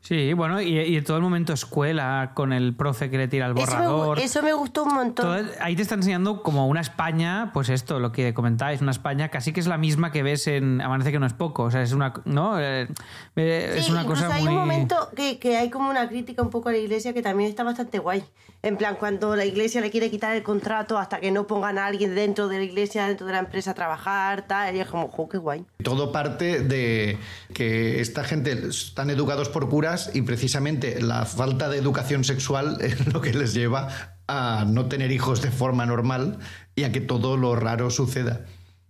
Sí, bueno, y, en todo el momento escuela con el profe que le tira el borrador. Eso me, gustó un montón. ahí te está enseñando como una España, pues esto, lo que comentáis, una España casi que es la misma que ves en Amanece que no es poco. O sea, es una, ¿no? Eh, eh, es una cosa hay un momento que, que, hay como una crítica un poco a la iglesia que también está bastante guay. En plan, cuando la iglesia le quiere quitar el contrato hasta que no pongan a alguien dentro de la iglesia, dentro de la empresa a trabajar, tal, y es como, jo, qué guay. Todo parte de que esta gente están educados por y precisamente la falta de educación sexual es lo que les lleva a no tener hijos de forma normal y a que todo lo raro suceda.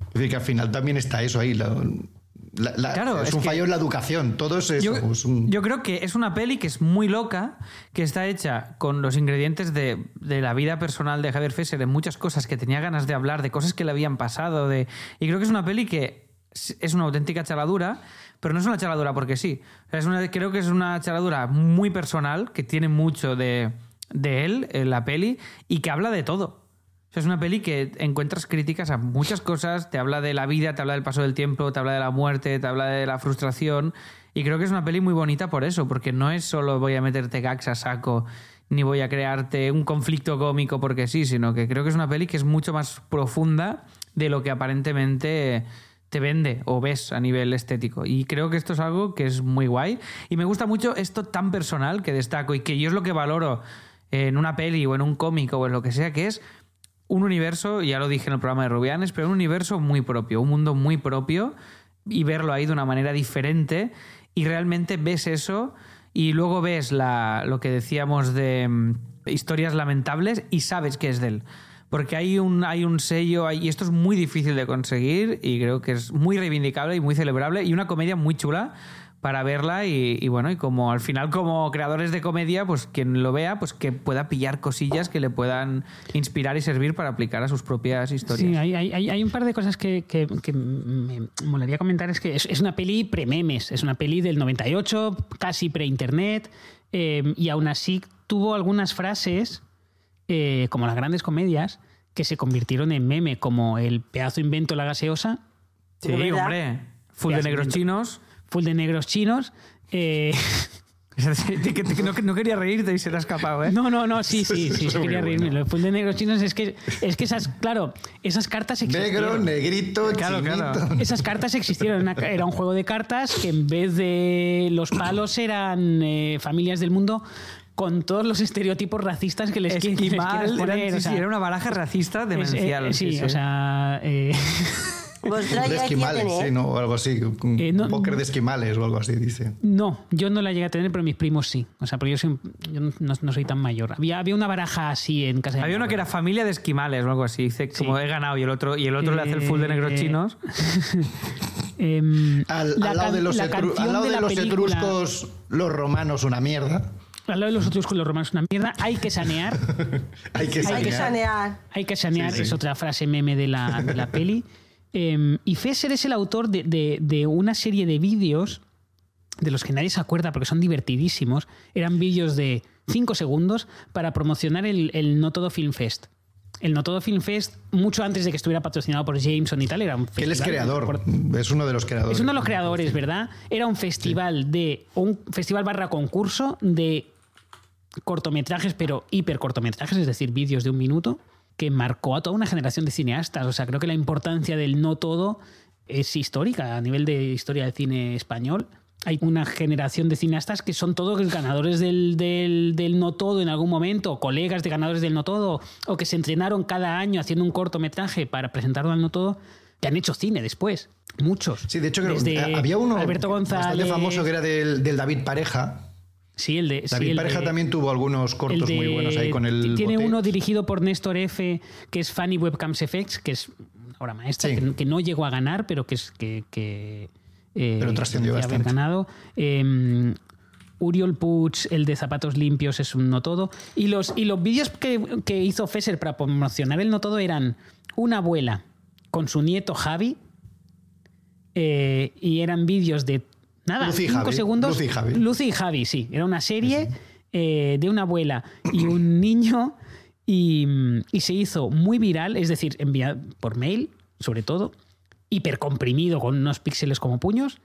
Es decir, que al final también está eso ahí. claro, es, un fallo en la educación, todo es eso. Yo, creo que es una peli que es muy loca, que está hecha con los ingredientes de, de, la vida personal de Javier Fesser, de muchas cosas que tenía ganas de hablar, de cosas que le habían pasado, de... y creo que es una peli que es una auténtica chaladura, pero no es una charadura porque sí. Es creo que es una charadura muy personal, que tiene mucho de, él en la peli y que habla de todo. es una peli que encuentras críticas a muchas cosas, te habla de la vida, te habla del paso del tiempo, te habla de la muerte, te habla de la frustración. Y creo que es una peli muy bonita por eso, porque no es solo voy a meterte gags a saco, ni voy a crearte un conflicto cómico porque sí, sino que creo que es una peli que es mucho más profunda de lo que aparentemente te vende o ves a nivel estético. Y creo que esto es algo que es muy guay. Y me gusta mucho esto tan personal que destaco y que yo es lo que valoro en una peli o en un cómic o en lo que sea, que es un universo, ya lo dije en el programa de Rubianes, pero un universo muy propio, un mundo muy propio y verlo ahí de una manera diferente y realmente ves eso y luego ves la, lo que decíamos de mm, historias lamentables y sabes que es de él porque hay un, hay un sello y esto es muy difícil de conseguir y creo que es muy reivindicable y muy celebrable y una comedia muy chula para verla y, bueno, y como al final como creadores de comedia, pues quien lo vea, pues que pueda pillar cosillas que le puedan inspirar y servir para aplicar a sus propias historias. Sí, hay, hay, un par de cosas que, que, me molaría comentar, es que es, una peli pre-memes, es una peli del 98, casi pre-internet, eh, y aún así tuvo algunas frases eh, como las grandes comedias, que se convirtieron en meme, como el pedazo invento la gaseosa. Sí, hombre. Full de negros chinos. Full de negros chinos. Eh... no, quería reírte y se te ha escapado, ¿eh? No, no, no, sí, sí, sí, quería reírme. Lo full de negros chinos es que, es que esas, claro, esas cartas existieron. Negro, negrito, claro, claro. Esas cartas existieron. Era un juego de cartas que en vez de los palos eran eh, familias del mundo con todos los estereotipos racistas que les, Esquimal, poner. Era, era una baraja racista demencial. Eh, sí, o sea... Eh... de esquimales, sí, ¿no? O algo así. Un eh, póker de esquimales o algo así, dice. No, yo no la llegué a tener, pero mis primos sí. O sea, porque yo, no, soy tan mayor. Había, había una baraja así en casa Había una que era familia de esquimales o algo así. Dice, como he ganado y el otro, y el otro le hace el full de negros eh, chinos. al, lado de los, al lado de los etruscos, los romanos, una mierda. Al lado de los otros con los romanos una mierda. Hay que sanear. hay que sanear. Hay que sanear. Hay que sanear, es otra frase meme de la, de la peli. Em, y Fesser es el autor de, de, una serie de vídeos de los que nadie se acuerda porque son divertidísimos. Eran vídeos de 5 segundos para promocionar el, el No Todo Film Fest. El No Todo Film Fest, mucho antes de que estuviera patrocinado por Jameson y tal, era un festival. Él es creador, es uno de los creadores. Es uno de los creadores, ¿verdad? Era un festival de. un festival barra concurso de cortometrajes, pero hiper cortometrajes, es decir, vídeos de un minuto, que marcó a toda una generación de cineastas. O sea, creo que la importancia del no todo es histórica a nivel de historia del cine español. Hay una generación de cineastas que son todos ganadores del, del, no todo en algún momento, colegas de ganadores del no todo, o que se entrenaron cada año haciendo un cortometraje para presentarlo al no todo, que han hecho cine después. Muchos. Sí, de hecho, creo, que había uno Alberto González, bastante famoso que era del, del David Pareja, Sí, el de. David Pareja también tuvo algunos cortos muy buenos ahí con el. Tiene uno dirigido por Néstor F., que es Funny Webcams Effects, que es una obra maestra, que, no llegó a ganar, pero que es. Que, que eh, pero trascendió bastante. Haber ganado. Eh, Uriol Puig, el de Zapatos Limpios, es un no todo. Y los, y los vídeos que, que hizo Fesser para promocionar el no todo eran una abuela con su nieto Javi, eh, y eran vídeos de nada, Lucy y cinco Javi, segundos. Lucy y Javi. Lucy y Javi, sí. Era una serie eh, de una abuela y un niño y, y se hizo muy viral, es decir, enviado por mail, sobre todo, hipercomprimido con unos píxeles como puños.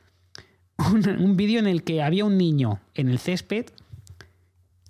Un, un vídeo en el que había un niño en el césped,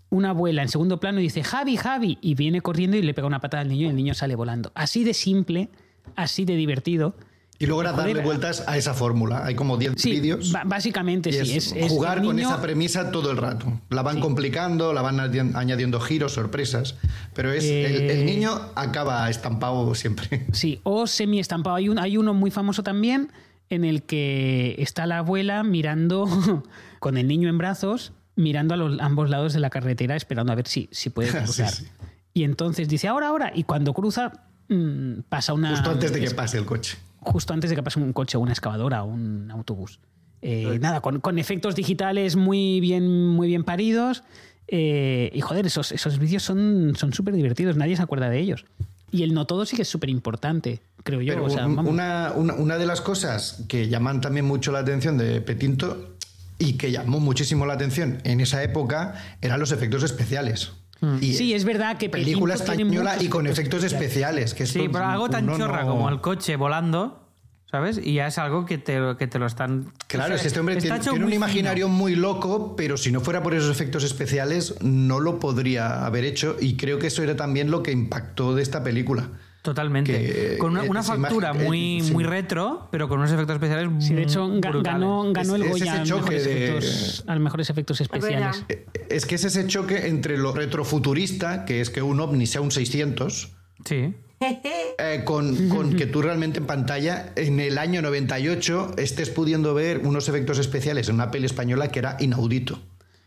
una abuela en segundo plano y dice Javi, Javi, y viene corriendo y le pega una patada al niño y el niño sale volando. Así de simple, así de divertido. Y era darle vueltas a esa fórmula. Hay como 10 Sí, vídeos. básicamente Y sí. es, jugar el con niño- esa premisa todo el rato. La van complicando, la van añadi- añadiendo giros, sorpresas. Pero es el, Eh. el niño acaba estampado siempre. Sí, o semi estampado. Hay, un, hay uno muy famoso también en el que está la abuela mirando con el niño en brazos, mirando a los, ambos lados de la carretera, esperando a ver si, si puede Sí, cruzar. sí. Y entonces dice, ahora, ahora. Y cuando cruza, mm, pasa una. Justo antes de que pase el coche. Justo antes de que pase un coche, una excavadora o un autobús. Eh, nada, con, con efectos digitales muy bien, muy bien paridos. eh, y joder, esos, esos vídeos son son súper divertidos, nadie se acuerda de ellos. Y el no todo sí que es súper importante, creo yo. Pero o sea, una, una- una de las cosas que llaman también mucho la atención de Petinto y que llamó muchísimo la atención en esa época eran los efectos especiales. Y Sí, es verdad que película española y con efectos especiales. Que Sí, pero algo tan chorra no- como el coche volando, ¿sabes? Y ya es algo que te, lo- que te lo están... Claro, o sea, es que este hombre tiene, un imaginario fino. muy loco, pero si no fuera por esos efectos especiales, no lo podría haber hecho. Y creo que eso era también lo que impactó de esta película. Totalmente. que, con una, eh, factura imagen, eh, muy, sí. muy retro, pero con unos efectos especiales Sí, de hecho, brutales. ganó, ganó Es- el es Goya choque mejores, de- efectos, a mejores efectos especiales. verdad. Es que es ese choque entre lo retrofuturista, que es que un ovni sea un 600, Sí. eh, con, con que tú realmente en pantalla, en el año 98, estés pudiendo ver unos efectos especiales en una peli española que era inaudito.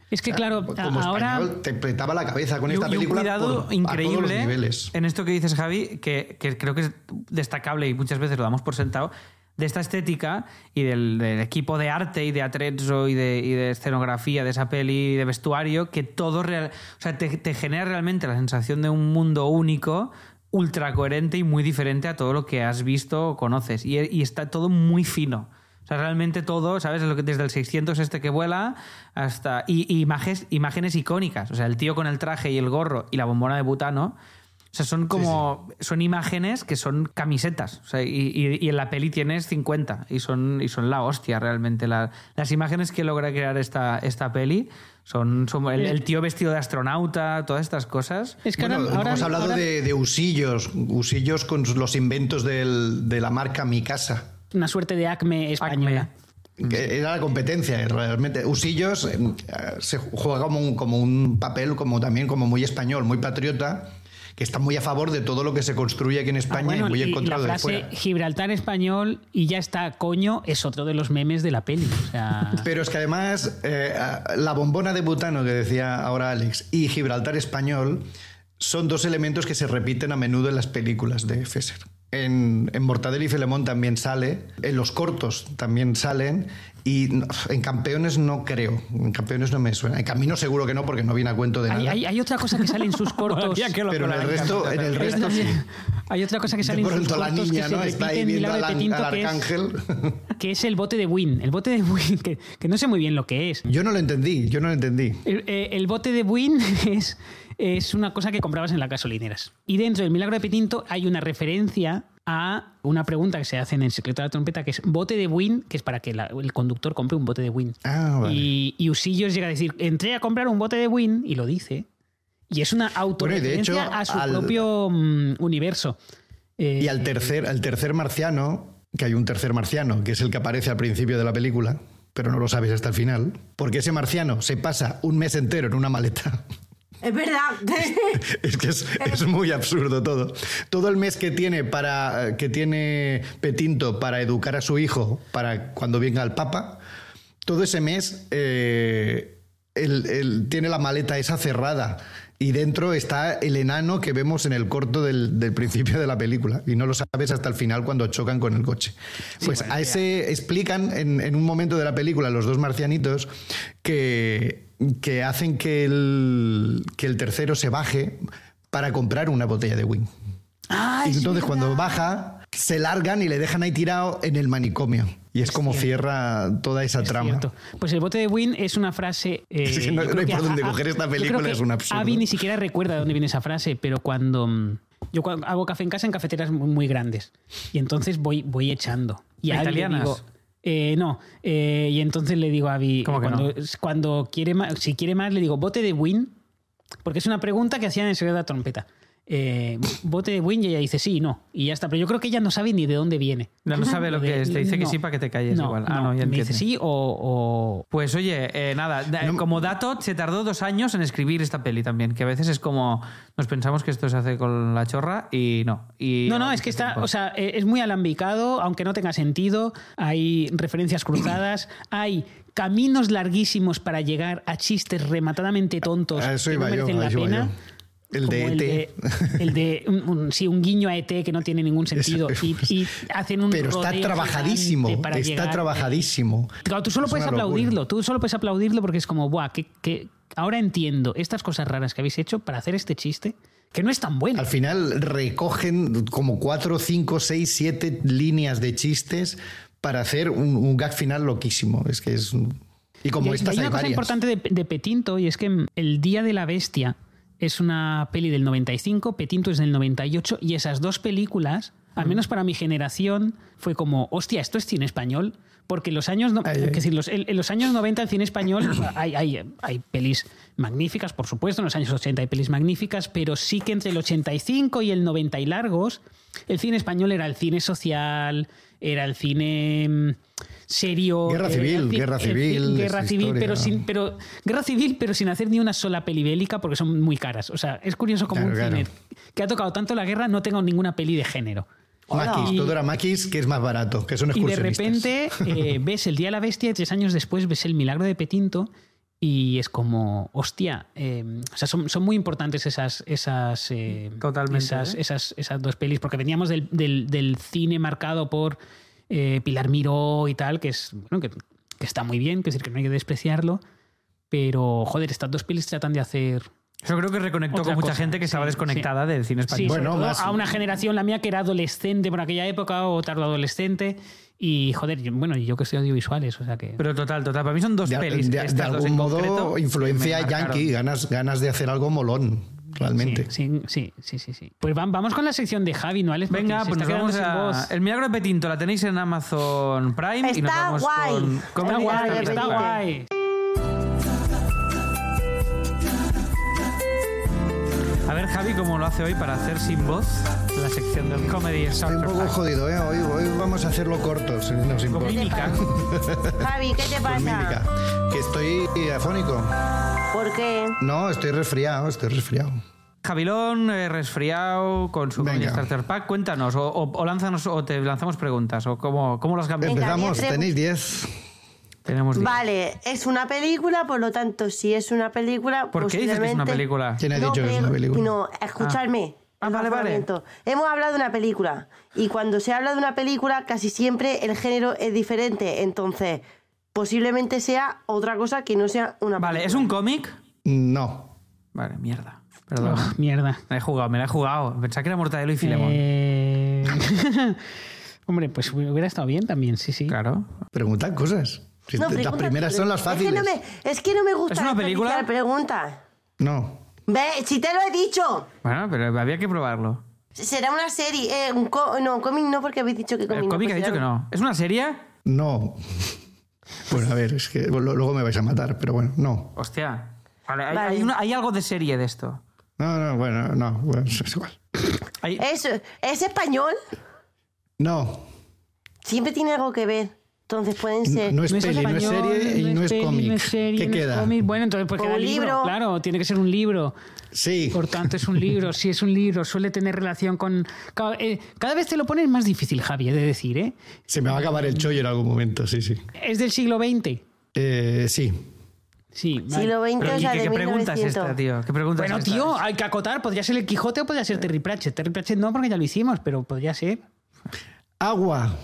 Es que, claro, Como ahora. español te petaba la cabeza con Y, esta y un película cuidado por- a todos los increíble niveles. en esto que dices, Javi, que, que creo que es destacable y muchas veces lo damos por sentado, de esta estética y del, del equipo de arte y de atrezzo y de, y de escenografía de esa peli y de vestuario, que todo real, o sea, te, te genera realmente la sensación de un mundo único, ultra coherente y muy diferente a todo lo que has visto o conoces. Y, y está todo muy fino. O sea, realmente todo, ¿sabes? Lo que- Desde el 600 este que vuela hasta... Y, y imágenes, imágenes icónicas. O sea, el tío con el traje y el gorro y la bombona de butano. O sea, son como... Son imágenes que son camisetas. O sea, y, y- y en la peli tienes 50. Y son, y son la hostia, realmente. La- las imágenes que logra crear esta, esta peli son... son el, el tío vestido de astronauta, todas estas cosas. Es que Bueno, ahora, ahora- hemos hablado ahora de, de usillos, usillos con los inventos del- de la marca Mi Casa. Una suerte de acme española. Era la competencia, realmente. Usillos eh, se juega como un, como un papel como también como muy español, muy patriota, que está muy a favor de todo lo que se construye aquí en Ah, España bueno, y muy en contra la de frase fuera. Gibraltar español y ya está, coño, es otro de los memes de la peli. O sea, Pero es que además eh, la bombona de butano que decía ahora Alex y Gibraltar español son dos elementos que se repiten a menudo en las películas de Fesser. En, en Mortadelo y Filemón también sale, en los cortos también salen y en Campeones no creo, en Campeones no me suena. En Camino seguro que no porque no viene a cuento de hay, nada. hay- hay otra cosa que sale en sus cortos. Pero en el resto, en el resto sí. Hay otra cosa que sale en sus la cortos niña, que se ¿no? Está repite ahí en viendo Milagro al, de Petinto, al que es- arcángel. que es el bote de Win. El bote de Win, que, que no sé muy bien lo que es. Yo no lo entendí, yo no lo entendí. El, eh, el bote de Win es, es una cosa que comprabas en las gasolineras. Y dentro del Milagro de Petinto hay una referencia a una pregunta que se hace en el secreto de la trompeta, que es bote de Win, que es para que la- el conductor compre un bote de Win. Ah, vale. y, y Usillos llega a decir, entré a comprar un bote de Win, y lo dice. Y es una autorreferencia hecho, a su al- propio mm, universo. Eh, Y al tercer, al tercer marciano, que hay un tercer marciano, que es el que aparece al principio de la película, pero no lo sabes hasta el final, porque ese marciano se pasa un mes entero en una maleta. Es verdad. Es que es, es muy absurdo todo. Todo el mes que tiene para que tiene Petinto para educar a su hijo para cuando venga el Papa, todo ese mes eh, él- tiene la maleta esa cerrada y dentro está el enano que vemos en el corto del, del principio de la película y no lo sabes hasta el final cuando chocan con el coche. Pues a ese explican en, en un momento de la película los dos marcianitos que, que hacen que el, que el tercero se baje para comprar una botella de win. Ah, Y es entonces cuando baja, se largan y le dejan ahí tirado en el manicomio. Y es, como cierra toda esa trama. Pues el bote de Win es una frase. Eh, no, hay por dónde coger esta película, es un absurdo. Avi ni siquiera recuerda de dónde viene esa frase, pero cuando. Mm, yo hago café en casa en cafeteras muy, grandes. Y entonces voy, voy echando. Y a ¿Italianas? Digo, eh, no. Eh, y entonces le digo a Avi. cuando, cuando quiere más, si quiere más, le digo bote de Win. Porque es una pregunta que hacían en el secreto de la trompeta eh, bote de win y ella dice sí, no. Y ya está. Pero yo creo que ella no sabe ni de dónde viene. No, sabe lo que es. Te dice que sí para que te calles igual. Ah, no, ya Me dice sí o, Pues oye, eh, nada. Como dato, se tardó dos años en escribir esta peli también. Que a veces es como. Nos pensamos que esto se hace con la chorra y no. Y, no, no, es que está. O sea, eh, es muy alambicado, aunque no tenga sentido. Hay referencias cruzadas. hay caminos larguísimos para llegar a chistes rematadamente tontos que no merecen la pena. El de ET. E el de, un, sí, un guiño a ET que no tiene ningún sentido. y, hacen un Pero está trabajadísimo. está trabajadísimo. Claro, tú solo puedes aplaudirlo. Tú solo puedes aplaudirlo porque es como, ¡buah! Que, ahora entiendo estas cosas raras que habéis hecho para hacer este chiste. Que no es tan bueno. Al final recogen como cuatro, cinco, seis, siete líneas de chistes para hacer un, gag final loquísimo. Es que es. Y como esta hay, una cosa importante de, de Petinto y es que el Día de la Bestia es una peli del 95, Petinto es del 98, y esas dos películas, al menos para mi generación, fue como, hostia, ¿esto es cine español? Porque en los años, decir, los, en, los años 90 el cine español hay, hay, hay, pelis magníficas, por supuesto, en los años 80 hay pelis magníficas, pero sí que entre el 85 y el 90 y largos, el cine español era el cine social, era el cine mm, serio. Guerra civil, guerra civil. Guerra civil, pero sin, pero, guerra civil, pero sin hacer ni una sola peli bélica porque son muy caras. O sea, es curioso como un cine que ha tocado tanto la guerra no tenga ninguna peli de género. Maquis, todo era Maquis, que es más barato, que son Y de repente eh, ves El Día de la Bestia y tres años después ves El Milagro de Petinto y es como, hostia, eh, o sea, son, son, muy importantes esas, esas, eh, esas, esas, esas, dos pelis, porque veníamos del, del, del cine marcado por eh, Pilar Miró y tal, que es bueno, que, está muy bien, que decir que no hay que despreciarlo, pero joder, estas dos pelis tratan de hacer eso creo que reconectó con mucha gente que estaba desconectada del cine español. bueno, a una generación, la mía, que era adolescente por aquella época o tardo adolescente. Y joder, bueno, yo que soy audiovisuales, o sea que. Pero total, total. Para mí son dos pelis. De, algún modo, influencia yankee, ganas, ganas de hacer algo molón realmente. Sí, sí, sí, sí, sí. Pues vamos con la sección de Javi, ¿no, Alex? Venga, pues nos vamos a... El Milagro de Petinto la tenéis en Amazon Prime está y nos vamos guay. con... Está guay, está guay. A ver, Javi, cómo lo hace hoy para hacer sin voz la sección del Comedy Estoy un poco jodido, ¿eh? Hoy, hoy, vamos a hacerlo corto, no sin voz. Javi, ¿qué te pasa? Que estoy afónico. ¿Por qué? No, estoy resfriado, estoy resfriado. Javilón, eh, resfriado, con su Starter Pack. Cuéntanos, o, o, o te lanzamos preguntas, o cómo, cómo las cambiamos. Empezamos, tenéis 10. Tenemos Vale, es una película, por lo tanto, si es una película. ¿Por qué dices que es una película? ¿Quién ha dicho que es una película? No, escuchadme. Ah, vale, vale. Hemos hablado de una película. Y cuando se habla de una película, casi siempre el género es diferente. Entonces, posiblemente sea otra cosa que no sea una Vale, ¿es un cómic? No. Vale, mierda. Perdón. Oh, mierda. Me la he jugado, me la he jugado. Pensaba que era Mortadelo y Filemón. Eh... Hombre, pues hubiera estado bien también, sí, sí. Claro. Preguntan cosas. las primeras son las fáciles. Es que no me, es que no me gusta ¿Es una película? pregunta. No. Ve, si te lo he dicho. Bueno, pero había que probarlo. Será una serie. Eh, un no, cómic no, porque habéis dicho que cómic. El cómic ha dicho que no. ¿Es una serie? No. Bueno, a ver, es que luego me vais a matar, pero bueno, no. Hostia. Vale, hay, hay, algo de serie de esto. No, no, bueno, no, bueno, es igual. ¿Es, ¿Es español? No. Siempre tiene algo que ver. Entonces pueden ser. No, es peli, no es serie y no es, cómic. ¿Qué queda? Bueno, entonces pues queda un libro. Claro, tiene que ser un libro. Sí. Por tanto, es un libro. Si es un libro, suele tener relación con. Eh, cada vez te lo pones más difícil, Javi, de decir, ¿eh? Se me va a acabar el chollo en algún momento, sí, sí. ¿Es del siglo XX? Eh, sí. Sí, Siglo XX, o sea, ¿qué, ¿qué pregunta es esta, tío? ¿Qué pregunta bueno, tío, hay que acotar. Podría ser el Quijote o podría ser Terry Pratchett. Terry Pratchett no, porque ya lo hicimos, pero podría ser. Agua.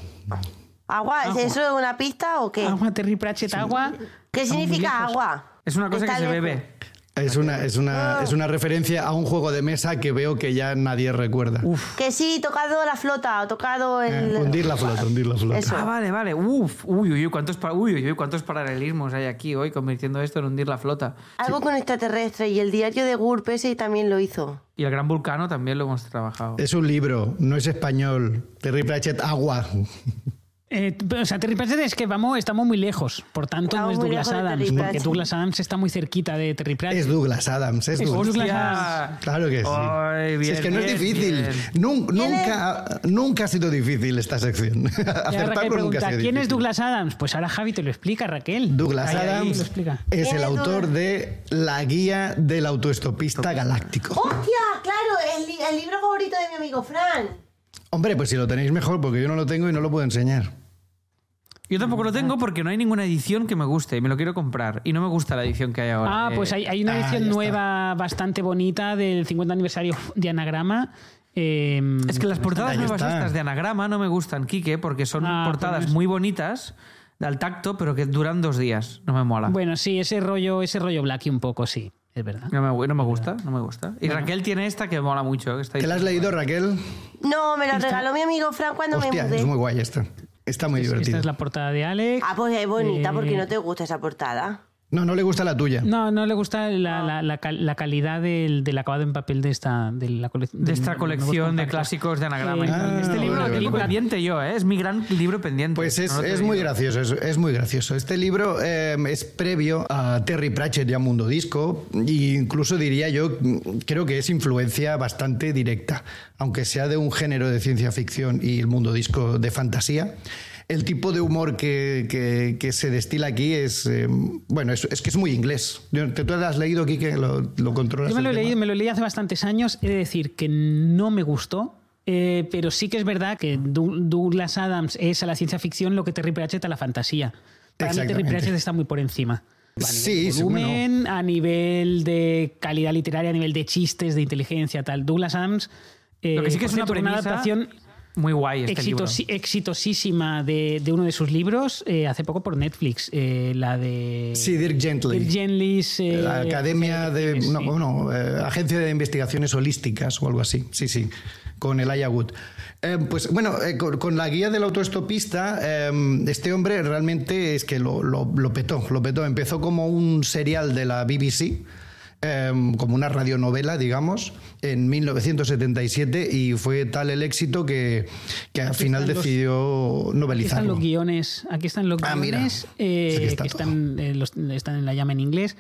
¿Agua? ¿Es eso de una pista o qué? Agua, Terry Pratchett, agua. ¿Qué significa agua? Es una cosa que se bebe. Es una, es, una, es una referencia a un juego de mesa que veo que ya nadie recuerda. Que sí, tocado la flota, tocado el... Eh, hundir la flota, hundir la flota. Eso. Ah, vale, vale. Uf, uy, uy, cuántos, pa- uy, uy, uy, cuántos paralelismos hay aquí hoy convirtiendo esto en hundir la flota. Algo con extraterrestre y el diario de GURP ese también lo hizo. Y el Gran Vulcano también lo hemos trabajado. Es un libro, no es español. Terry Pratchett, agua. Eh, o sea, Terry Pratchett es que vamos, estamos muy lejos. Por tanto, Estamos no es Douglas Adams. Porque. Douglas Adams está muy cerquita de Terry Pratchett. Es Douglas Adams, es Es Douglas. Adams. Claro que sí. Ay, Si bien, es que no es difícil. Nun- nunca, nunca ha sido difícil esta sección. Acertar nunca ha sido ¿quién difícil. es Douglas Adams? Pues ahora Javi te lo explica, Raquel. Douglas Ahí, ahí Adams lo explica. es ¿Quién el autor Douglas? de La Guía del Autoestopista Galáctico. ¡Hostia! Claro, el, el libro favorito de mi amigo Fran. Hombre, pues si lo tenéis mejor, porque yo no lo tengo y no lo puedo enseñar. Yo tampoco lo tengo porque no hay ninguna edición que me guste y me lo quiero comprar. Y no me gusta la edición que hay ahora. Ah, Eh, pues hay, hay una ah, edición nueva bastante bonita del 50 aniversario de Anagrama. Eh, Es que las portadas nuevas está. estas de anagrama no me gustan, Quique, porque son Ah, portadas pues- muy bonitas, al tacto, pero que duran dos días. No me mola. Bueno, sí, ese rollo, ese rollo Blacky un poco, sí, es verdad. No me, no me gusta, no me gusta. Y Raquel tiene esta que mola mucho. que está ¿Te la has leído, Raquel? No, me lo regaló mi amigo Fran cuando Hostia, me mudé. es muy guay esta. Está muy Esta divertida. es la portada de Alex. Ah, pues es bonita, Eh, porque no te gusta esa portada. No, no le gusta la tuya. No, no le gusta la, la- la cal- la calidad del, del acabado en papel de esta, de la cole- de esta colección de clásicos de anagrama. Ah, este libro vale, lo tengo vale. pendiente yo, ¿eh? es mi gran libro pendiente. Pues es, No muy gracioso, es, es muy gracioso. Este libro eh, es previo a Terry Pratchett y a Mundo Disco, e incluso diría yo, creo que es influencia bastante directa, aunque sea de un género de ciencia ficción y el Mundo Disco de fantasía. El tipo de humor que, que- que se destila aquí es, eh, bueno, es, es que es muy inglés. ¿Tú lo has leído aquí que lo, lo controlas? Yo me lo, he leído, me lo leí hace bastantes años. He de decir que no me gustó. eh, pero sí que es verdad que Douglas Adams es a la ciencia ficción lo que Terry Pratchett a la fantasía. Para mí Terry. Pratchett está muy por encima. A nivel Sí, de sí, volumen, a nivel de calidad literaria, a nivel de chistes, de inteligencia, tal. Douglas Adams. eh, Lo que sí que es una premisa adaptación muy guay este libro. exitosi- exitosísima de, de uno de sus libros eh, hace poco por Netflix, eh, la de Sí, Dirk Gently. Dirk Gently's, eh, La Academia de. sí. No, bueno, eh, Agencia de Investigaciones Holísticas o algo así. Sí, sí. Con el Wood. Eh, pues bueno, eh, con, con la guía del autoestopista, eh, este hombre realmente es que lo, lo- lo petó. Lo petó. Empezó como un serial de la BBC. Eh, como una radionovela, digamos, en 1977 y fue tal el éxito que, que al final están los- decidió Aquí están novelizarlo. los guiones, aquí están los Ah, mira. guiones eh, que está que están, eh, los- están en la llama en inglés.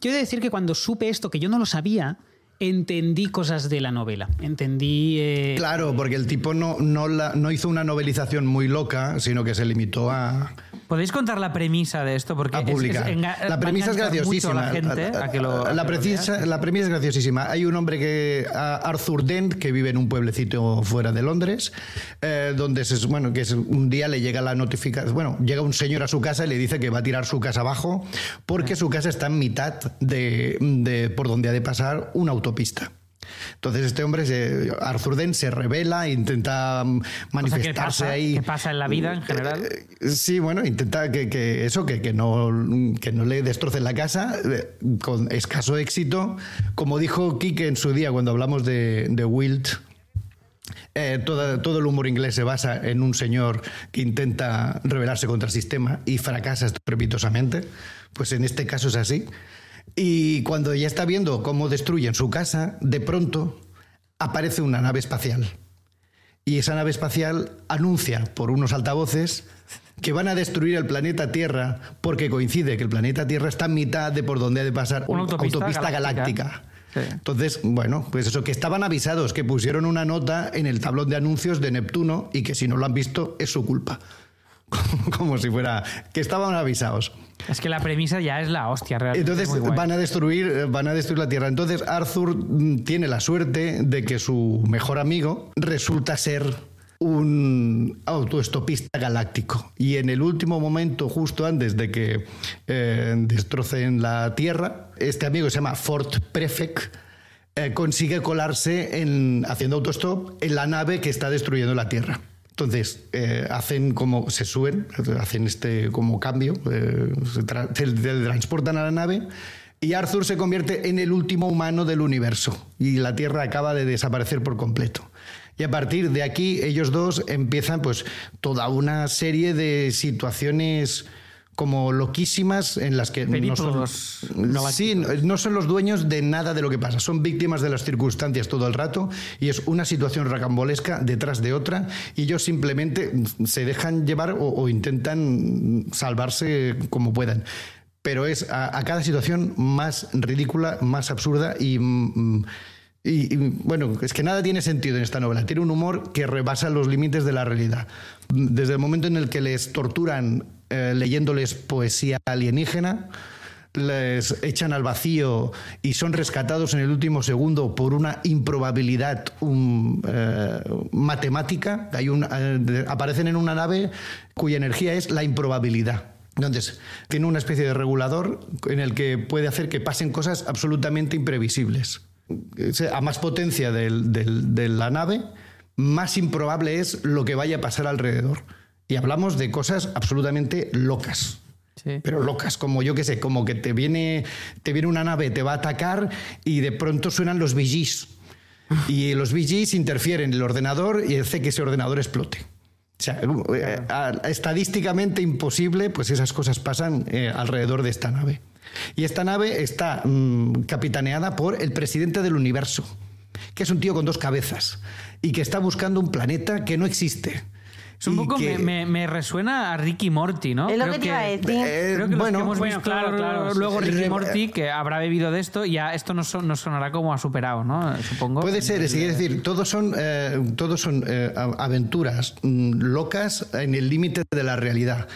Yo he de decir que cuando supe esto, que yo no lo sabía, entendí cosas de la novela. Entendí. eh, Claro, porque el tipo no, no, la- no hizo una novelización muy loca, sino que se limitó a, ¿Podéis contar la premisa de esto? Porque es- es la premisa es graciosísima. la premisa, es graciosísima. Hay un hombre que Arthur Dent que vive en un pueblecito fuera de Londres, eh, donde se, bueno, que es- un día le llega la notificación, bueno, llega un señor a su casa y le dice que va a tirar su casa abajo porque su casa está en mitad de, de por donde ha de pasar una autopista. Entonces este hombre, se- Arthur Dent, se revela, intenta mm, O sea, ¿qué manifestarse pasa? ahí. ¿Qué pasa en la vida en general? Eh, Sí, bueno, intenta que, que eso, que, que no, que no le destrocen la casa, eh, con escaso éxito. Como dijo Kike en su día cuando hablamos de, de Wilt, eh, toda- todo el humor inglés se basa en un señor que intenta rebelarse contra el sistema y fracasa estrepitosamente. Pues en este caso es así. Y cuando ya está viendo cómo destruyen su casa, de pronto aparece una nave espacial. Y esa nave espacial anuncia por unos altavoces que van a destruir el planeta Tierra porque coincide que el planeta Tierra está en mitad de por donde ha de pasar Una una autopista autopista, galáctica. galáctica. Sí. Entonces, bueno, pues eso, que estaban avisados, que pusieron una nota en el tablón de anuncios de Neptuno y que si no lo han visto es su culpa. Como si fuera que estaban avisados. Es que la premisa ya es la hostia, realmente. Entonces van a destruir, eh, van a destruir la Tierra. Entonces Arthur mm, tiene la suerte de que su mejor amigo resulta ser un autoestopista galáctico. Y en el último momento, justo antes de que eh, destrocen la Tierra, este amigo se llama Fort Prefect. eh, consigue colarse en, haciendo autostop en la nave que está destruyendo la Tierra. Entonces, eh, hacen como, se suben, hacen este como cambio, eh, se, se teletransportan a la nave, Y Arthur se convierte en el último humano del universo y la Tierra acaba de desaparecer por completo. Y a partir de aquí ellos dos empiezan pues toda una serie de situaciones como loquísimas en las que no son, sí, no son los dueños de nada de lo que pasa, son víctimas de las circunstancias todo el rato y es una situación racambolesca detrás de otra y ellos simplemente se dejan llevar o, intentan salvarse como puedan. Pero es a, cada situación más ridícula, más absurda y... Mm, y, bueno, es que nada tiene sentido en esta novela. Tiene un humor que rebasa los límites de la realidad. Desde el momento en el que les torturan eh, leyéndoles poesía alienígena, les echan al vacío y son rescatados en el último segundo por una improbabilidad eh, matemática. Hay eh, aparecen en una nave cuya energía es la improbabilidad. Entonces, tiene una especie de regulador en el que puede hacer que pasen cosas absolutamente imprevisibles a más potencia de la nave, más improbable es lo que vaya a pasar alrededor. Y hablamos de cosas absolutamente locas. Pero locas, como yo qué sé, como que te viene, te viene una nave, te va a atacar y de pronto suenan los VGs. Y los VGs interfieren en el ordenador y hace que ese ordenador explote. O sea, eh, estadísticamente imposible, pues esas cosas pasan eh, alrededor de esta nave. Y esta nave está mm, capitaneada por el presidente del universo, que es un tío con dos cabezas y que está buscando un planeta que no existe. Es un poco, me, resuena a Ricky Morty, ¿no? Es lo que te iba a decir. Eh, creo que bueno, hemos visto claro, claro, luego Ricky Morty, que habrá bebido de esto, ya esto no, sonará como ha superado, ¿no? Supongo. Puede ser, es decir, todos son, eh, todos son eh, aventuras mm, locas en el límite de la realidad.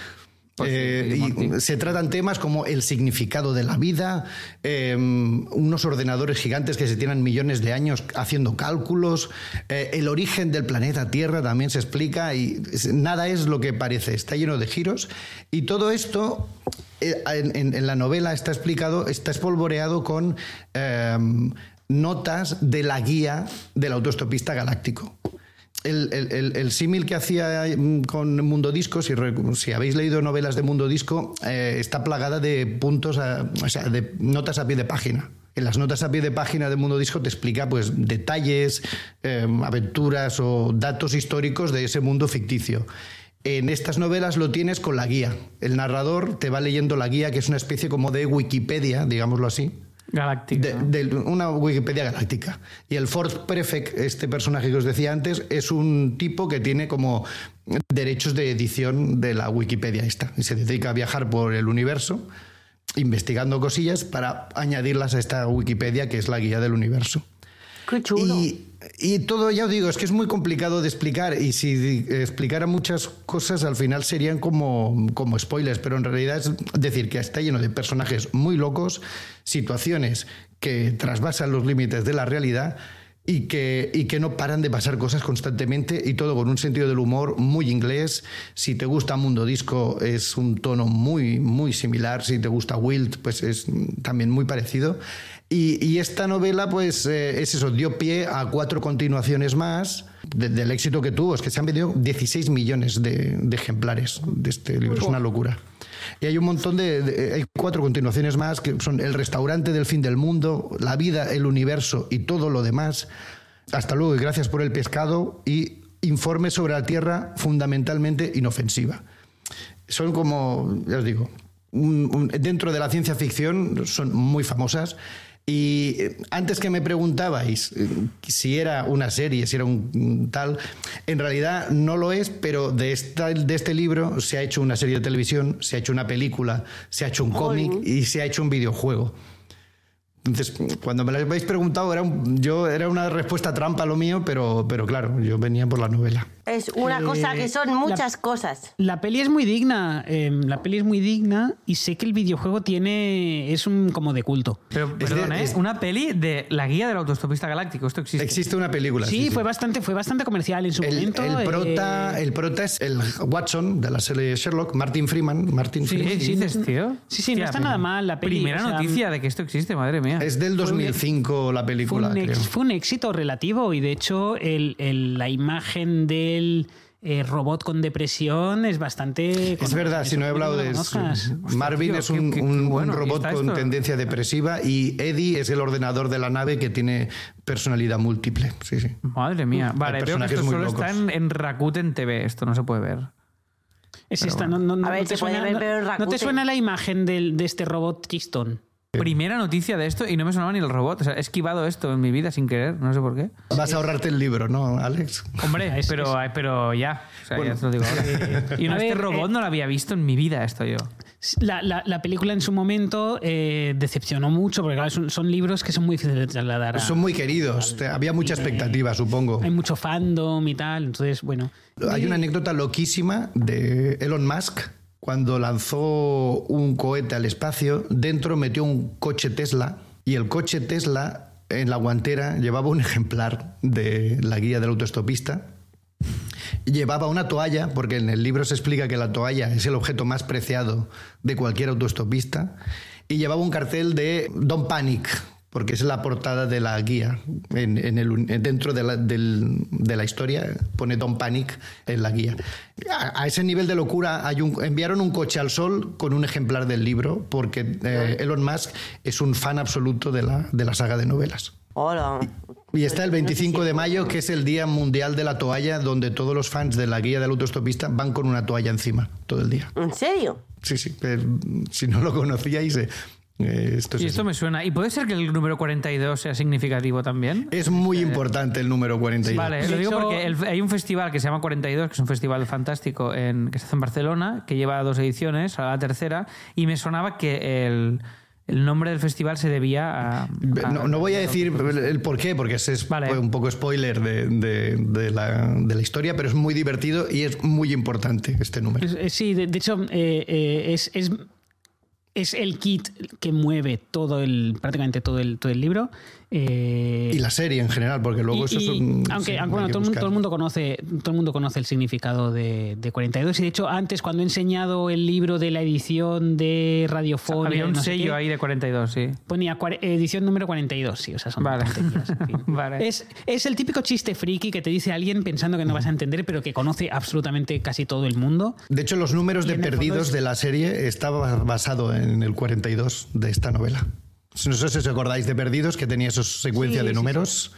Pues eh, y se tratan temas como el significado de la vida, em, unos ordenadores gigantes que se tienen millones de años haciendo cálculos, eh, el origen del planeta Tierra también se explica y nada es lo que parece, está lleno de giros. Y todo esto eh, en, la novela está explicado, está espolvoreado con em, notas de la guía del autostopista galáctico el, símil que hacía mm, con Mundo Disco, si, si, habéis leído novelas de Mundo Disco, eh, está plagada de puntos, o sea, de notas a pie de página. En las notas a pie de página de Mundo Disco te explica pues, detalles, em, aventuras o datos históricos de ese mundo ficticio. En estas novelas lo tienes con la guía. El narrador te va leyendo la guía, que es una especie como de Wikipedia, digámoslo así, Galáctica. De, una Wikipedia galáctica. Y el Ford Prefect, este personaje que os decía antes, es un tipo que tiene como derechos de edición de la Wikipedia esta. Y se dedica a viajar por el universo investigando cosillas para añadirlas a esta Wikipedia que es la guía del universo. Qué chulo. Y, todo, ya os digo, es que es muy complicado de explicar y si explicara muchas cosas al final serían como, como spoilers, pero en realidad es decir que está lleno de personajes muy locos, situaciones que trasvasan los límites de la realidad y que, y que no paran de pasar cosas constantemente y todo con un sentido del humor muy inglés. Si te gusta Mundo Disco es un tono muy, muy similar. Si te gusta Wild, pues es también muy parecido. Y, esta novela, pues eh, es eso, dio pie a cuatro continuaciones más del éxito que tuvo. Es que se han vendido 16 millones de, ejemplares de este libro. Es una locura. Y hay un montón de, Hay cuatro continuaciones más que son El restaurante del fin del mundo, La vida, el universo y todo lo demás. Hasta luego y gracias por el pescado y Informe sobre la Tierra fundamentalmente inofensiva. Son como, ya os digo, dentro de la ciencia ficción son muy famosas y eh, antes que me preguntabais eh, si era una serie, si era un tal, en realidad no lo es, pero de, de este libro se ha hecho una serie de televisión, se ha hecho una película, se ha hecho un cómic y se ha hecho un videojuego. Entonces, cuando me lo habéis preguntado, era yo era una respuesta trampa lo mío, pero, pero claro, yo venía por la novela. Es una cosa que son muchas cosas. La peli es muy digna, em, la peli es muy digna y sé que el videojuego tiene es un como de culto. Pero perdón, ¿eh? es una peli de la guía del autostopista galáctico, esto existe. Existe una película. Sí, fue bastante fue bastante comercial en su momento. El prota, eh, el prota es el Watson de la serie Sherlock, Martin Freeman, Martin sí, Freeman. Sí, dices, tío. Sí, sí, no está nada mal la peli. Primera noticia de que esto existe, madre mía. Es del 2005 la película, fue un, fue un éxito relativo y de hecho el, la imagen eh, robot con depresión es bastante... Es verdad, si no he hablado de eso. Marvin es un, un, robot con tendencia depresiva y Eddie es el ordenador de la nave que tiene personalidad múltiple. Sí, sí. Madre mía. Vale, veo que esto solo está en, en Rakuten TV. Esto no se puede ver. Es esta, no, no, a ver, te suena, ver, no, te suena la imagen de, de este robot Keystone? Primera noticia de esto y no me sonaba ni el robot. O sea, he esquivado esto en mi vida sin querer, no sé por qué. Vas a ahorrarte el libro, ¿no, Alex? Hombre, pero, pero ya. O sea, ya te lo digo ahora. Y no, este robot eh, no lo había visto en mi vida, esto yo. La, la, película en su momento eh, decepcionó mucho, porque claro, son, libros que son muy difíciles de trasladar. son muy queridos. Había mucha expectativa, supongo. Hay mucho fandom y tal. Entonces, bueno. Hay una anécdota loquísima de Elon Musk cuando lanzó un cohete al espacio, dentro metió un coche Tesla y el coche Tesla en la guantera llevaba un ejemplar de la guía del autoestopista. Llevaba una toalla, porque en el libro se explica que la toalla es el objeto más preciado de cualquier autoestopista, y llevaba un cartel de Don't Panic, porque es la portada de la guía. En, el, dentro de la, de la, historia pone Don't Panic en la guía. A, ese nivel de locura hay un, enviaron un coche al sol con un ejemplar del libro porque eh, Elon Musk es un fan absoluto de la, de la saga de novelas. Hola. Y está el 25 de mayo, que es el Día Mundial de la Toalla, donde todos los fans de la guía del autostopista van con una toalla encima todo el día. ¿En serio? Sí, sí. si no lo conocíais, eh, y esto me suena. ¿Y puede ser que el número 42 sea significativo también? Es muy eh, importante el número 42. Vale, lo digo porque hay un festival que se llama 42, que es un festival fantástico en, que se hace en Barcelona, que lleva dos ediciones, a la tercera, y me sonaba que el, nombre del festival se debía a... no, voy a decir el por qué, porque ese es un poco spoiler de, la, historia, pero es muy divertido y es muy importante este número. Sí, de, hecho, eh, es es el kit que mueve todo el, prácticamente todo el, todo el libro. Eh, y la serie en general, porque luego eso es un, Aunque, bueno, todo, el mundo conoce, todo el mundo conoce el significado de, 42. Y de hecho, antes, cuando he enseñado el libro de la edición de Radiofonia. Había un sello ahí de 42, sí. Ponía edición número 42, sí. O sea, son vale. es, es el típico chiste friki que te dice alguien pensando que no vas a entender, pero que conoce absolutamente casi todo el mundo. De hecho, los números de perdidos de la serie estaba basado en el 42 de esta novela. No sé si os acordáis de Perdidos, que tenía esa secuencia de números.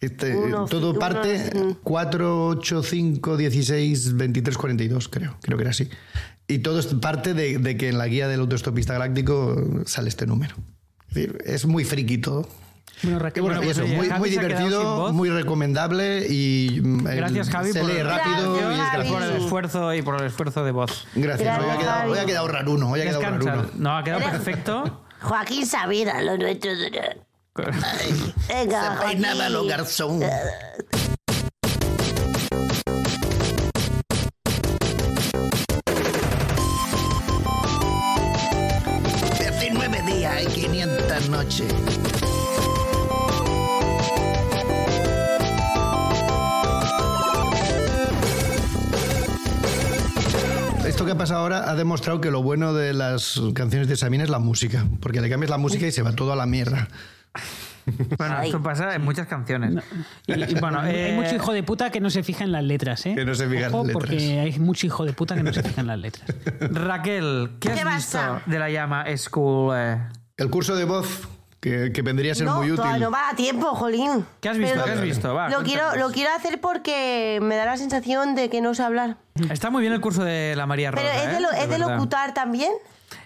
Este, todo parte 4, 8, 5, 16, 23, 42, creo. Creo que era así. Y todo es parte de, que en la guía del autoestopista galáctico sale este número. Es, decir, es muy friki todo. Bueno, pues muy, muy divertido, muy recomendable y mm, gracias Javi se por, lee rápido y es por el esfuerzo y por el esfuerzo de voz. Gracias. Hoy ha, quedado, hoy ha quedado raro uno. Hoy ha quedado raro No, ha quedado perfecto. Joaquín Sabina, lo nuestro. Venga, Se peinaba lo garzón. nueve días y 500 noches. Esto que ha pasado ahora ha demostrado que lo bueno de las canciones de Sabina es la música, porque le cambias la música y se va todo a la mierda. Bueno, esto pasa en muchas canciones. Y, bueno, hay mucho eh, hijo de puta que no se fija en las letras, ¿eh? Que no se fija en las letras. Porque hay mucho hijo de puta que no se fija en las letras. Raquel, ¿qué has visto de la llama School? Eh? El curso de voz que, vendría a ser muy útil. No va a tiempo, Jolín. ¿Qué has visto? ¿Qué has visto? lo, quiero, lo quiero hacer porque me da la sensación de que no sé hablar. Está muy bien el curso de la María Rosa. ¿Pero es de, ¿eh? de locutar también?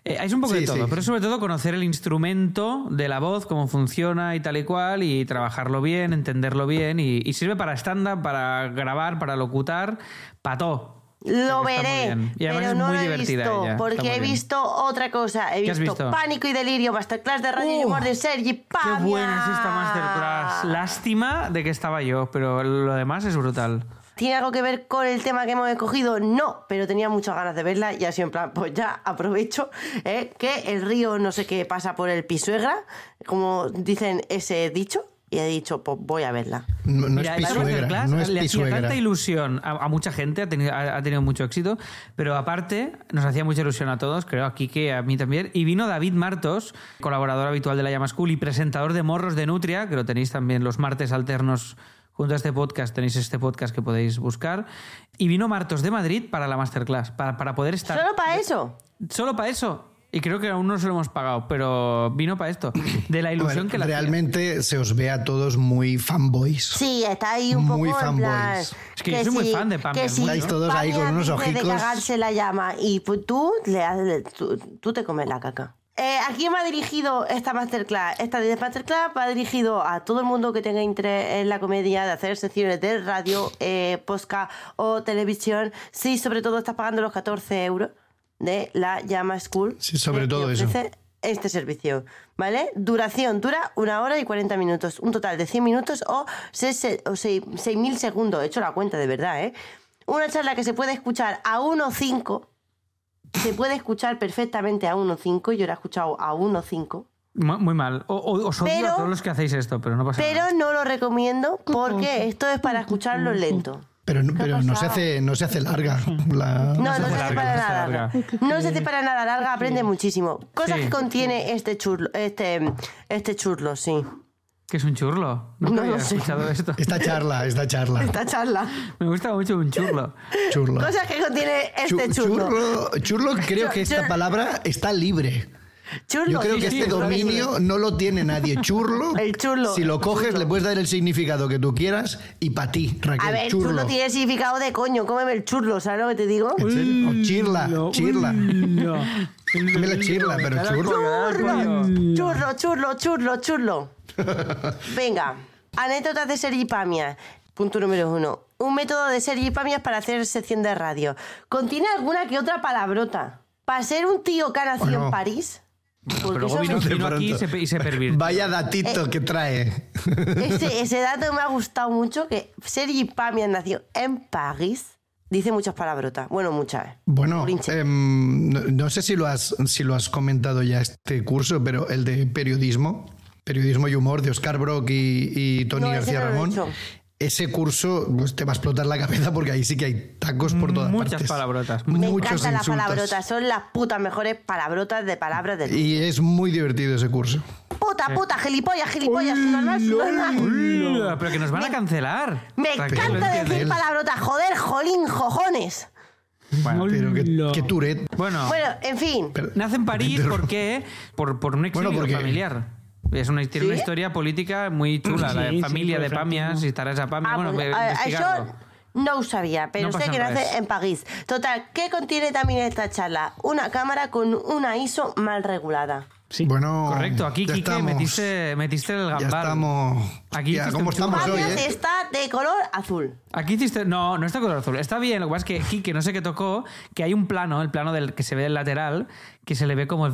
Eh, es un poco de todo, pero sobre todo conocer el instrumento de la voz, cómo funciona y tal y cual, y trabajarlo bien, entenderlo bien, y, y sirve para stand-up, para grabar, para locutar, para todo. Lo veré, pero no lo he visto, porque he visto otra cosa. He visto, Pánico y Delirio, Masterclass de Radio y Humor de Sergi. ¡Pamia! ¡Qué buena es esta Masterclass! Lástima de que estaba yo, pero lo demás es brutal. ¿Tiene algo que ver con el tema que hemos escogido? No, pero tenía muchas ganas de verla y así en plan, pues ya aprovecho ¿eh? que el río no sé qué pasa por el pisuegra, como dicen ese dicho y he dicho, pues voy a verla. No, Mira, es pisuegra, no es le hacía tanta ilusión a, mucha gente, ha tenido, ha, tenido, mucho éxito, pero aparte nos hacía mucha ilusión a todos, creo aquí que a mí también. Y vino David Martos, colaborador habitual de la Llama School y presentador de Morros de Nutria, que lo tenéis también los martes alternos junto a este podcast tenéis este podcast que podéis buscar. Y vino Martos de Madrid para la masterclass, para, para poder estar... ¿Solo para eso? Solo para eso. Y creo que aún no se lo hemos pagado, pero vino para esto. De la ilusión que la Realmente se os ve a todos muy fanboys. Sí, está ahí un muy poco fanboys. plan, Es que yo soy muy fan de Pamela, Que si Estáis todos ahí con unos de cagarse la llama y pues tú, le, tú, tú te comes la caca. Eh, ¿A quién va dirigido esta masterclass? Esta masterclass va dirigido a todo el mundo que tenga interés en la comedia, de hacer secciones de radio, eh, podcast o televisión. Sí, sobre todo estás pagando los 14 euros de la Llama School. Sí, sobre que te todo eso. Este servicio, ¿vale? Duración, dura una hora y 40 minutos. Un total de 100 minutos o 6.000 segundos. He hecho la cuenta de verdad, ¿eh? Una charla que se puede escuchar a 1.5 se puede escuchar perfectamente a 1.5. Yo la he escuchado a 1.5. Mu- Muy mal. O, o- os odio Pero- a todos los que hacéis esto, pero no pasa Pero nada. no lo recomiendo porque esto es para escucharlo lento. Pero, ¿Qué ha pero no, se hace, no se hace larga. la- No, no, se hace para no se hace nada larga. No se hace para nada larga, aprende muchísimo. Cosas Sí. que contiene este churlo, este, este churlo, sí. ¿Qué es un churlo? Nunca No había lo sé. escuchado esto. Esta charla, esta charla. Esta charla. Me gusta mucho un churlo. Churlo. Cosas que contiene este Chu- churlo. churro, churlo, creo que esta palabra está libre. Churlo, Yo creo que este dominio no lo tiene nadie. Churlo. El churlo, Si lo coges, churlo. le puedes dar el significado que tú quieras y para ti, Raquel. A ver, churlo. churlo tiene significado de coño. Cómeme el churlo, ¿sabes lo que te digo? ¿En serio? O chirla, chirla. No. Dime la chirla, pero pollo. Churro, churro, churro, churlo. Venga, anécdotas de Sergi Pamias. Punto número uno. Un método de Sergi Pamias para hacer sección de radio. Contiene alguna que otra palabrota. Para ser un tío que ha nacido en París. Pero luego vino, vino aquí y se, y se pervirtió. Vaya datito que trae. ese, ese dato me ha gustado mucho, que Sergi Pamias nació en París. Dice muchas palabrotas. Bueno, muchas. Bueno, Brinche. em, no, no sé si lo, has, si lo has comentado ya este curso, pero el de periodismo, periodismo y humor de Oscar Brock y, y Tony No, García no lo he Ramón, hecho. Ese curso pues, te va a explotar la cabeza porque ahí sí que hay tacos por todas Muchas partes. palabrotas. Me encantan las palabrotas. Son las putas mejores palabrotas de palabras del Y es muy divertido ese curso. Puta, puta, gilipollas, gilipollas, normal, normal. Uy, Pero que nos van a cancelar. Me encanta decir palabrotas, joder, jolín, jojones. Bueno, Pero que, que Tourette. bueno, Bueno, en fin. Pero- nace en París Interrumpo. porque por, por un exilio Bueno, porque- familiar. Es una, tiene una ¿Sí? historia política muy chula. Sí, la sí, familia de. Pamias y Tarasa Pamias. Ah, bueno, pues, a no lo sabía, pero No sé que nace en París. Total, ¿qué contiene también esta charla? Una cámara con una ISO mal regulada. Sí. Bueno, Correcto, aquí ya Quique estamos, metiste, metiste el Ya gambal. estamos. Aquí ya, ¿Cómo estamos hoy, eh? está de color azul. Aquí hiciste. No, no está color azul. Está bien. Lo que pasa es que Quique, no sé qué tocó, que hay un plano, el plano del que se ve del lateral, que se le ve como,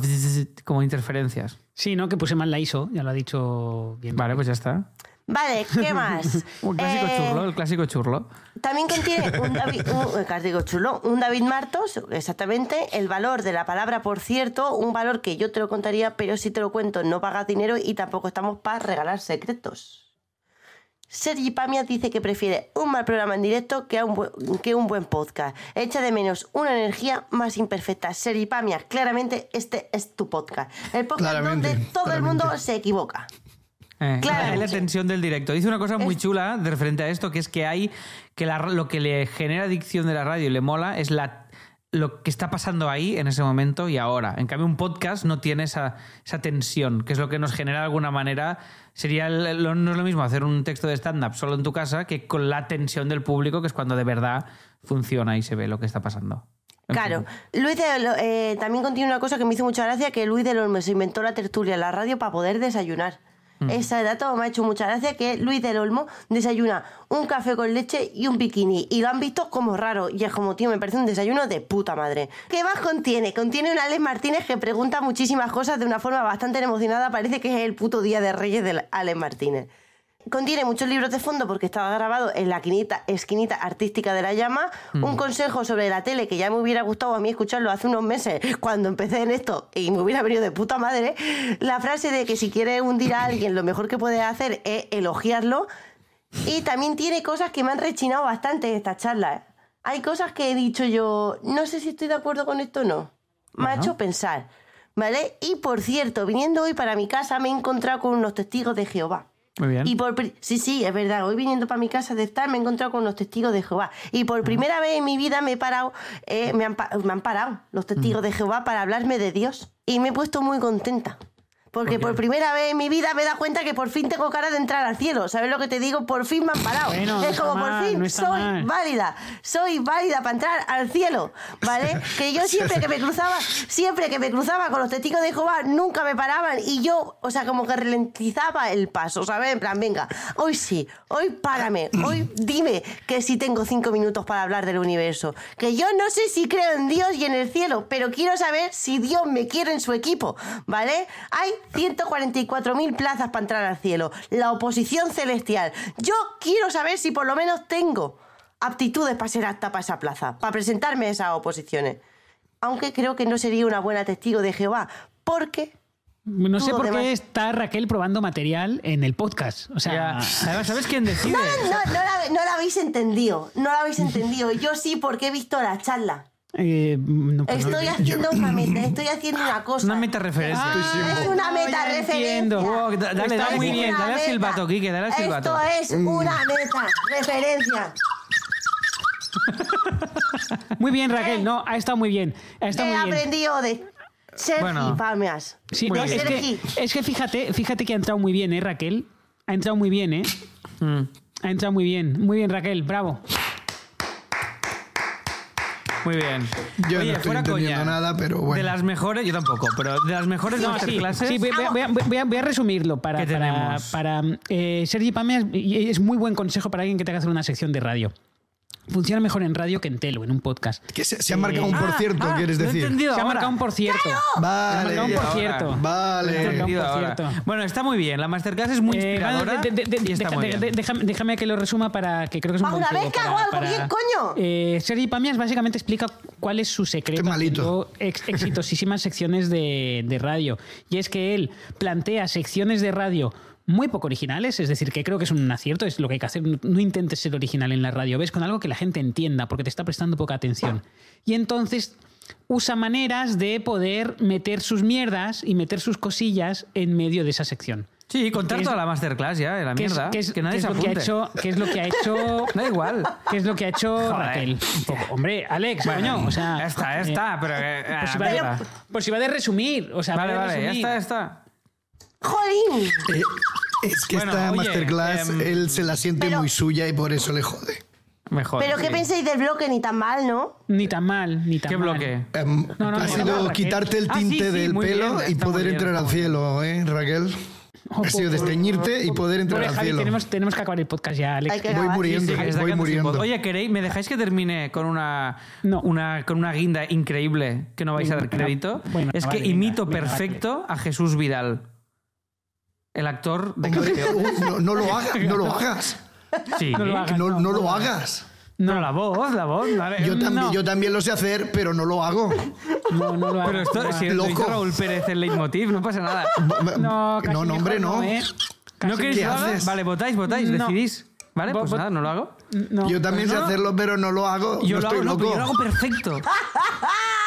como interferencias. Sí, ¿no? Que puse mal la ISO, ya lo ha dicho bien. Vale, pues ya está. Vale, ¿qué más? Un clásico Eh, churlo, el clásico churlo. También contiene un David, un, chulo, un David Martos, exactamente, el valor de la palabra, por cierto, un valor que yo te lo contaría, pero si te lo cuento no pagas dinero y tampoco estamos para regalar secretos. Sergi Pamias dice que prefiere un mal programa en directo que, a un, buen, que un buen podcast. Echa de menos una energía más imperfecta. Sergi Pamias, claramente este es tu podcast. El podcast Claramente, donde todo el mundo se equivoca. Eh, es la tensión del directo. Dice una cosa muy chula de referente a esto, que es que hay que la- lo que le genera adicción de la radio y le mola es la lo que está pasando ahí en ese momento y ahora. En cambio, un podcast no tiene esa, esa tensión, que es lo que nos genera de alguna manera. Sería el- lo- no es lo mismo hacer un texto de stand-up solo en tu casa que con la tensión del público, que es cuando de verdad funciona y se ve lo que está pasando. En Claro. fin. Luis de eh, también contiene una cosa que me hizo mucha gracia, que Luis del Olmo se inventó la tertulia en la radio para poder desayunar. Mm. Ese dato me ha hecho mucha gracia que Luis del Olmo desayuna un café con leche y un bikini. Y lo han visto como raro. Y es como, tío, me parece un desayuno de puta madre. ¿Qué más contiene? Contiene un Alex Martínez que pregunta muchísimas cosas de una forma bastante emocionada. Parece que es el puto día de Reyes del Alex Martínez. Contiene muchos libros de fondo porque estaba grabado en la quinita- esquinita artística de la llama. Un consejo sobre la tele que ya me hubiera gustado a mí escucharlo hace unos meses cuando empecé en esto y me hubiera venido de puta madre. La frase de que si quieres hundir a alguien lo mejor que puedes hacer es elogiarlo. Y también tiene cosas que me han rechinado bastante en esta charla. ¿eh? Hay cosas que he dicho yo, no sé si estoy de acuerdo con esto o no. Me ha hecho pensar. ¿Vale? Y por cierto, viniendo hoy para mi casa me he encontrado con unos testigos de Jehová. Muy bien. Y por sí, sí, es verdad. Hoy viniendo para mi casa de estar me he encontrado con los testigos de Jehová. Y por primera vez en mi vida me he parado, eh, me, han, me, han, parado los testigos de Jehová para hablarme de Dios. Y me he puesto muy contenta. Porque por primera vez en mi vida me he dado cuenta que por fin tengo cara de entrar al cielo. ¿Sabes lo que te digo? Por fin me han parado. es como por fin soy válida. Soy válida para entrar al cielo. ¿Vale? Que yo siempre que me cruzaba, siempre que me cruzaba con los testigos de Jehová, nunca me paraban. Y yo, o sea, como que ralentizaba el paso, ¿sabes? En plan, venga, hoy sí, hoy párame, hoy dime que sí tengo cinco minutos para hablar del universo. Que yo no sé si creo en Dios y en el cielo, pero quiero saber si Dios me quiere en su equipo. ¿Vale? Hay 144.000 plazas para entrar al cielo. La oposición celestial. Yo quiero saber si por lo menos tengo aptitudes para ser apta para esa plaza, para presentarme a esas oposiciones. Aunque creo que no sería una buena testigo de Jehová, porque no sé por qué está Raquel probando material en el podcast. O sea, ¿sabes quién decide? No, no, no, la, no, la, habéis entendido. No la habéis entendido. Yo sí, porque he visto la charla. Eh, pues estoy haciendo una meta, estoy haciendo una cosa. Una meta referencia. Ah, es una meta referencia. dale, dale muy bien, dale al silbato, Kike, dale al silbato. Esto es una meta referencia. muy bien, Raquel, no, ha estado muy bien. Ha estado He muy bien. aprendido de Sergi bueno, Palmeas. Sí, es, que, es, que, fíjate, fíjate que ha entrado muy bien, ¿eh, Raquel? Ha entrado muy bien, ¿eh? Mm. Ha entrado muy bien. Muy bien, Raquel, bravo. Muy bien. Yo no estoy entendiendo nada, pero bueno. De las mejores, yo tampoco, pero de las mejores no, masterclasses. Sí, voy, a, resumirlo para, para, para eh, Sergi Pameas. Es muy buen consejo para alguien que tenga que hacer una sección de radio. Funciona mejor en radio que en telo, en un podcast. Que se, ha marcado un por eh, cierto, ah, quieres decir. se ha marcado un por cierto. Vale. Se ha marcado un por cierto. Vale. Bueno, está muy bien. La masterclass es muy eh, inspiradora. déjame, que lo resuma para que creo que es un buen Una vez que hago algo bien, coño. Eh, Sergi Pamias básicamente explica cuál es su secreto malito. exitosísimas secciones de, de radio. Y es que él plantea secciones de radio muy poco originales, es decir, que creo que es un acierto, es lo que hay que hacer. No intentes ser original en la radio, ves con algo que la gente entienda, porque te está prestando poca atención. Y entonces usa maneras de poder meter sus mierdas y meter sus cosillas en medio de esa sección. Sí, contar toda la masterclass ya, la mierda. Que, es, nadie se lo que ha hecho, ¿Qué es lo que ha hecho? da igual. ¿Qué es lo que ha hecho Raquel? Hombre, Alex, coño, o sea... Está, ya está, pero... pues, si va de, pues si va de resumir, o sea... Vale, vale, ya está, ya está. ¡Jolín! Eh, es que esta masterclass em, él se la siente muy suya y por eso le jode. Mejor. Pero ¿qué pensáis del bloque? Ni tan mal, ¿no? Ni tan mal, ni tan ¿Qué bloque? Em, ha sido quitarte el ah, tinte del pelo y poder entrar al cielo, ¿eh, Raquel? ha sido desteñirte y poder entrar al cielo. Tenemos, tenemos que acabar el podcast ya, Alex. voy muriendo, voy muriendo. Oye, ¿queréis, ¿me dejáis que termine con una, una, con una guinda increíble que no vais a dar crédito? es que imito perfecto a Jesús Vidal el actor de no, no, lo hagas, no lo hagas. Sí, no lo hagas. No, lo hagas. No, la voz, la voz. Yo, también, yo también lo sé hacer, pero no lo hago. No, no lo hago. Pero esto, si lo hizo Raúl Pérez el leitmotiv, no pasa nada. No, no, no hombre, no. ¿eh? ¿No queréis que haga? Vale, votáis, votáis, decidís. ¿Vale? Pues nada, no lo hago. Yo también sé hacerlo, pero no lo hago. Yo, lo, estoy hago, loco. yo lo hago perfecto.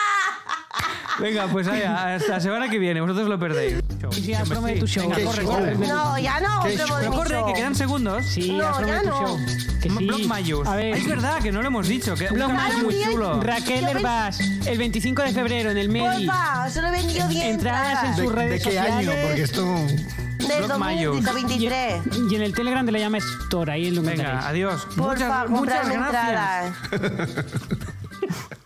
Venga, pues allá, hasta la semana que viene. Vosotros lo perdéis. Ya, promo de tu show. Venga, corre, corre. No, ya no, promo de corre, que quedan segundos. Sí, no, ya tu show. Que sí. Blog Mayus. A ver. Es verdad que no lo hemos dicho. Que Blog Mayus. Muy chulo. Raquel Herbás, el 25 de febrero en el Medi. Porfa, solo he vendido 10 Entradas en sus redes ¿De qué año? Porque esto... Del 2023. Y, en el Telegram de la llama Store, ahí en lo Venga, adiós. Porfa, muchas, muchas gracias.